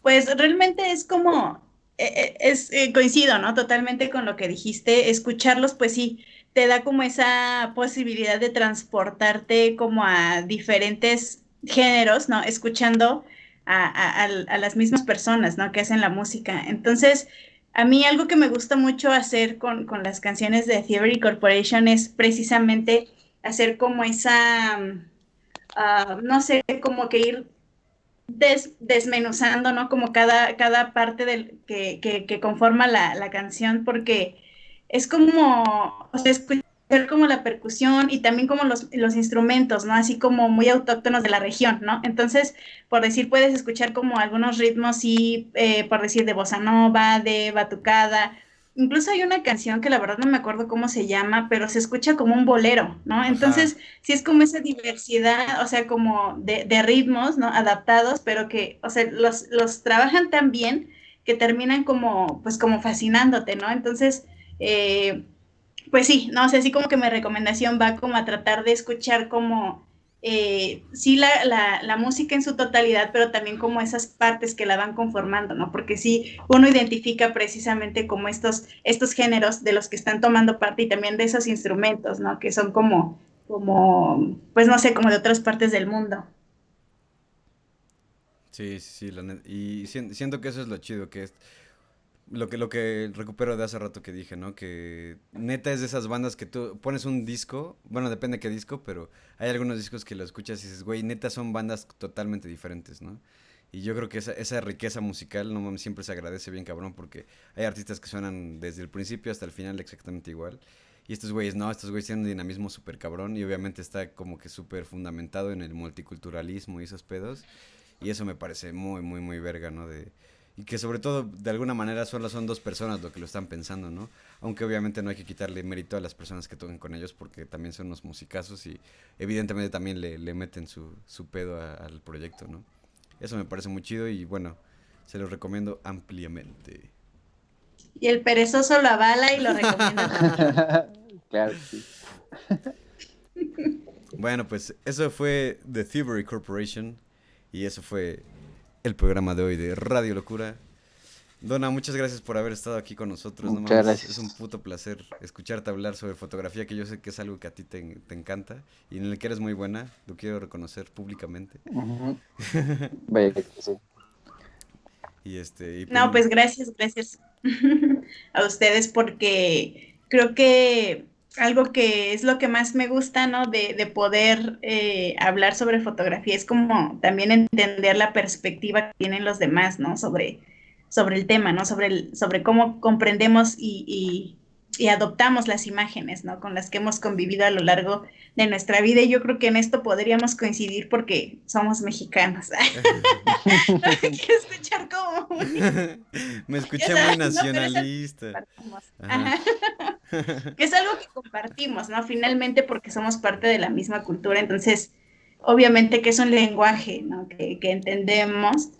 Pues realmente es como, eh, eh, es, eh, coincido, ¿no? Totalmente con lo que dijiste. Escucharlos, pues sí, te da como esa posibilidad de transportarte como a diferentes géneros, ¿no? Escuchando a, las mismas personas, ¿no? Que hacen la música. Entonces, a mí algo que me gusta mucho hacer con, las canciones de Theory Corporation es precisamente hacer como esa, ah, no sé, como que ir des- desmenuzando, ¿no? Como cada, cada parte del, que, que, que conforma la canción, porque es como, o sea, escuchar como la percusión y también como los, los instrumentos, ¿no? Así como muy autóctonos de la región, ¿no? Entonces, por decir, puedes escuchar como algunos ritmos, y por decir, de bossa nova, de batucada. Incluso hay una canción que la verdad no me acuerdo cómo se llama, pero se escucha como un bolero, ¿no? Entonces, sí es como esa diversidad, o sea, como de, de ritmos, ¿no? Adaptados, pero que, o sea, los, los trabajan tan bien que terminan como, pues como fascinándote, ¿no? Entonces, eh, pues sí, no sé, así como que mi recomendación va como a tratar de escuchar como, eh, sí, la, la, música en su totalidad, pero también como esas partes que la van conformando, ¿no? Porque sí, uno identifica precisamente como estos, estos géneros de los que están tomando parte y también de esos instrumentos, ¿no? Que son como, como, pues no sé, como de otras partes del mundo. Sí, sí, sí, la y sien- siento que eso es lo chido, que es lo que, lo que recupero de hace rato que dije, ¿no? Que neta es de esas bandas que tú pones un disco, bueno, depende qué disco, pero hay algunos discos que lo escuchas y dices, güey, neta son bandas totalmente diferentes, ¿no? Y yo creo que esa, esa riqueza musical, no siempre se agradece bien cabrón, porque hay artistas que suenan desde el principio hasta el final exactamente igual. Y estos güeyes, no, estos güeyes tienen un dinamismo súper cabrón y obviamente está como que súper fundamentado en el multiculturalismo y esos pedos. Y eso me parece muy, muy, muy verga, ¿no? De, y que sobre todo, de alguna manera, solo son dos personas lo que lo están pensando, ¿no? Aunque obviamente no hay que quitarle mérito a las personas que tocan con ellos porque también son unos musicazos y evidentemente también le, le meten su, su pedo a- al proyecto, ¿no? Eso me parece muy chido y bueno, se los recomiendo ampliamente. Y el perezoso lo avala y lo recomienda también. claro, sí. Bueno, pues eso fue The Thievery Corporation y eso fue el programa de hoy de Radio Locura. Donna, muchas gracias por haber estado aquí con nosotros. no Muchas mames, gracias. Es un puto placer escucharte hablar sobre fotografía, que yo sé que es algo que a ti te, te encanta y en el que eres muy buena. Lo quiero reconocer públicamente. Ujú. Vaya que sí. Y este, y No, pues gracias, gracias a ustedes porque creo que algo que es lo que más me gusta, ¿no? De, de poder eh, hablar sobre fotografía es como también entender la perspectiva que tienen los demás, ¿no? Sobre, sobre el tema, ¿no? Sobre, el, sobre cómo comprendemos y, y, y adoptamos las imágenes, ¿no? Con las que hemos convivido a lo largo de nuestra vida y yo creo que en esto podríamos coincidir porque somos mexicanos. no escuchar como muy... Me escuché muy nacionalista. Que es algo que compartimos, ¿no? Finalmente porque somos parte de la misma cultura, entonces obviamente que es un lenguaje, ¿no? Que, que entendemos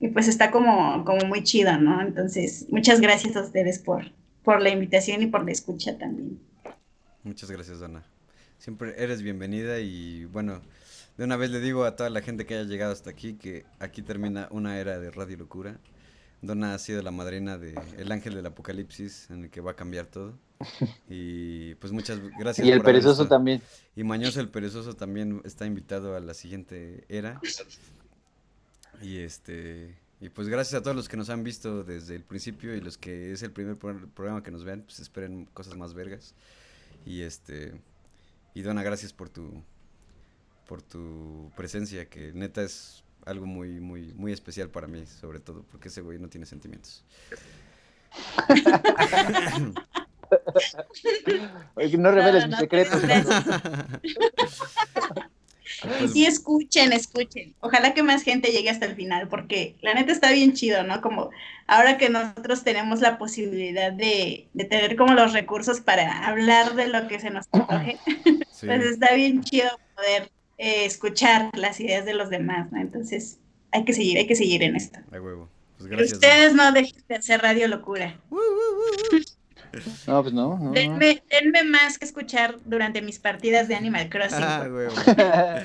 y pues está como, como muy chido, ¿no? Entonces, muchas gracias a ustedes por, por la invitación y por la escucha también. Muchas gracias, Donna. Siempre eres bienvenida y bueno, de una vez le digo a toda la gente que haya llegado hasta aquí que aquí termina una era de Radio Locura. Donna ha sido la madrina de El Ángel del Apocalipsis, en el que va a cambiar todo. Y pues muchas gracias. Y el por perezoso también. Y Mañoso el Perezoso también está invitado a la siguiente era. Y este y pues gracias a todos los que nos han visto desde el principio y los que es el primer pro- programa que nos vean, pues esperen cosas más vergas. Y este y Donna, gracias por tu por tu presencia, que neta es algo muy, muy, muy especial para mí, sobre todo, porque ese güey no tiene sentimientos. Oye, no reveles No, mis no, secretos. no, Y sí, escuchen, escuchen. Ojalá que más gente llegue hasta el final, porque la neta está bien chido, ¿no? Como ahora que nosotros tenemos la posibilidad de, de tener como los recursos para hablar de lo que se nos antoje, Sí, pues está bien chido poder eh, escuchar las ideas de los demás, ¿no? Entonces, hay que seguir, hay que seguir en esto. a huevo. Pues gracias. ustedes no dejen de hacer Radio Locura. No, pues no, no. no. Denme, denme más que escuchar durante mis partidas de Animal Crossing. Ah.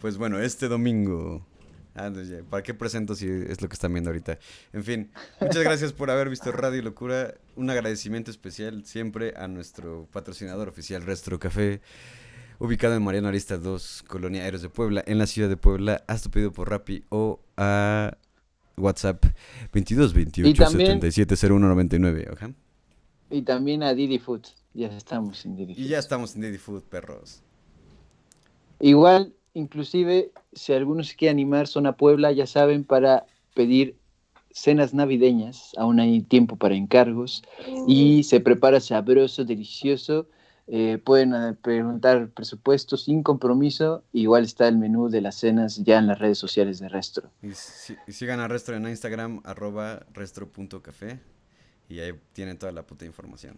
Pues bueno, este domingo. Ah, no, ya, ¿Para qué presento si es lo que están viendo ahorita? En fin, muchas gracias por haber visto Radio Locura. Un agradecimiento especial siempre a nuestro patrocinador oficial, Restro Café, ubicado en Mariano Arista 2, Colonia Aéreos de Puebla, en la ciudad de Puebla. Haz tu pedido por Rappi o a WhatsApp 22 28 Y también- 77 01 99. Ajá. Y también a Didi Food. Ya estamos en Didi Y Food. ya estamos en Didi Food, perros. Igual, inclusive, si alguno se quiere animar, Zona Puebla, ya saben, para pedir cenas navideñas, aún hay tiempo para encargos, y se prepara sabroso, delicioso. Eh, pueden eh, preguntar presupuesto sin compromiso, igual está el menú de las cenas ya en las redes sociales de Restro. Y, si- y sigan a Restro en Instagram, arroba restro.café. Y ahí tienen toda la puta información.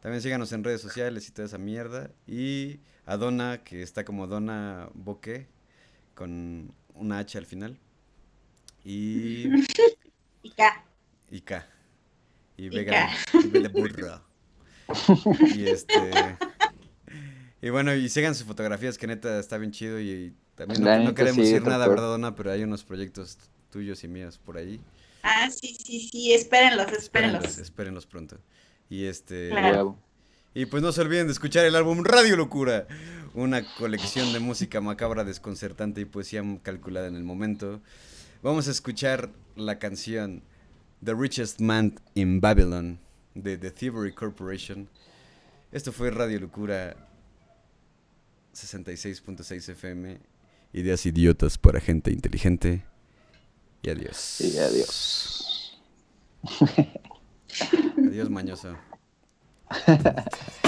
También síganos en redes sociales y toda esa mierda. Y a Donna, que está como Donna Boque, con una H al final. Y, Y ya. y K. Y Y Vega. Y. Y este. Y bueno, y sigan sus fotografías, que neta está bien chido. Y, y también no, queremos sí, decir nada. ¿verdad, Donna? Pero hay unos proyectos tuyos y míos por ahí. Ah, sí, sí, sí, espérenlos, espérenlos. Espérenlos, espérenlos pronto. Y este. Claro. Y pues no se olviden de escuchar el álbum Radio Locura, una colección de música macabra, desconcertante y poesía calculada en el momento. Vamos a escuchar la canción The Richest Man in Babylon de The Thievery Corporation. Esto fue Radio Locura 66.6 FM. Ideas idiotas para gente inteligente. Y adiós. Y adiós. Adiós, mañoso.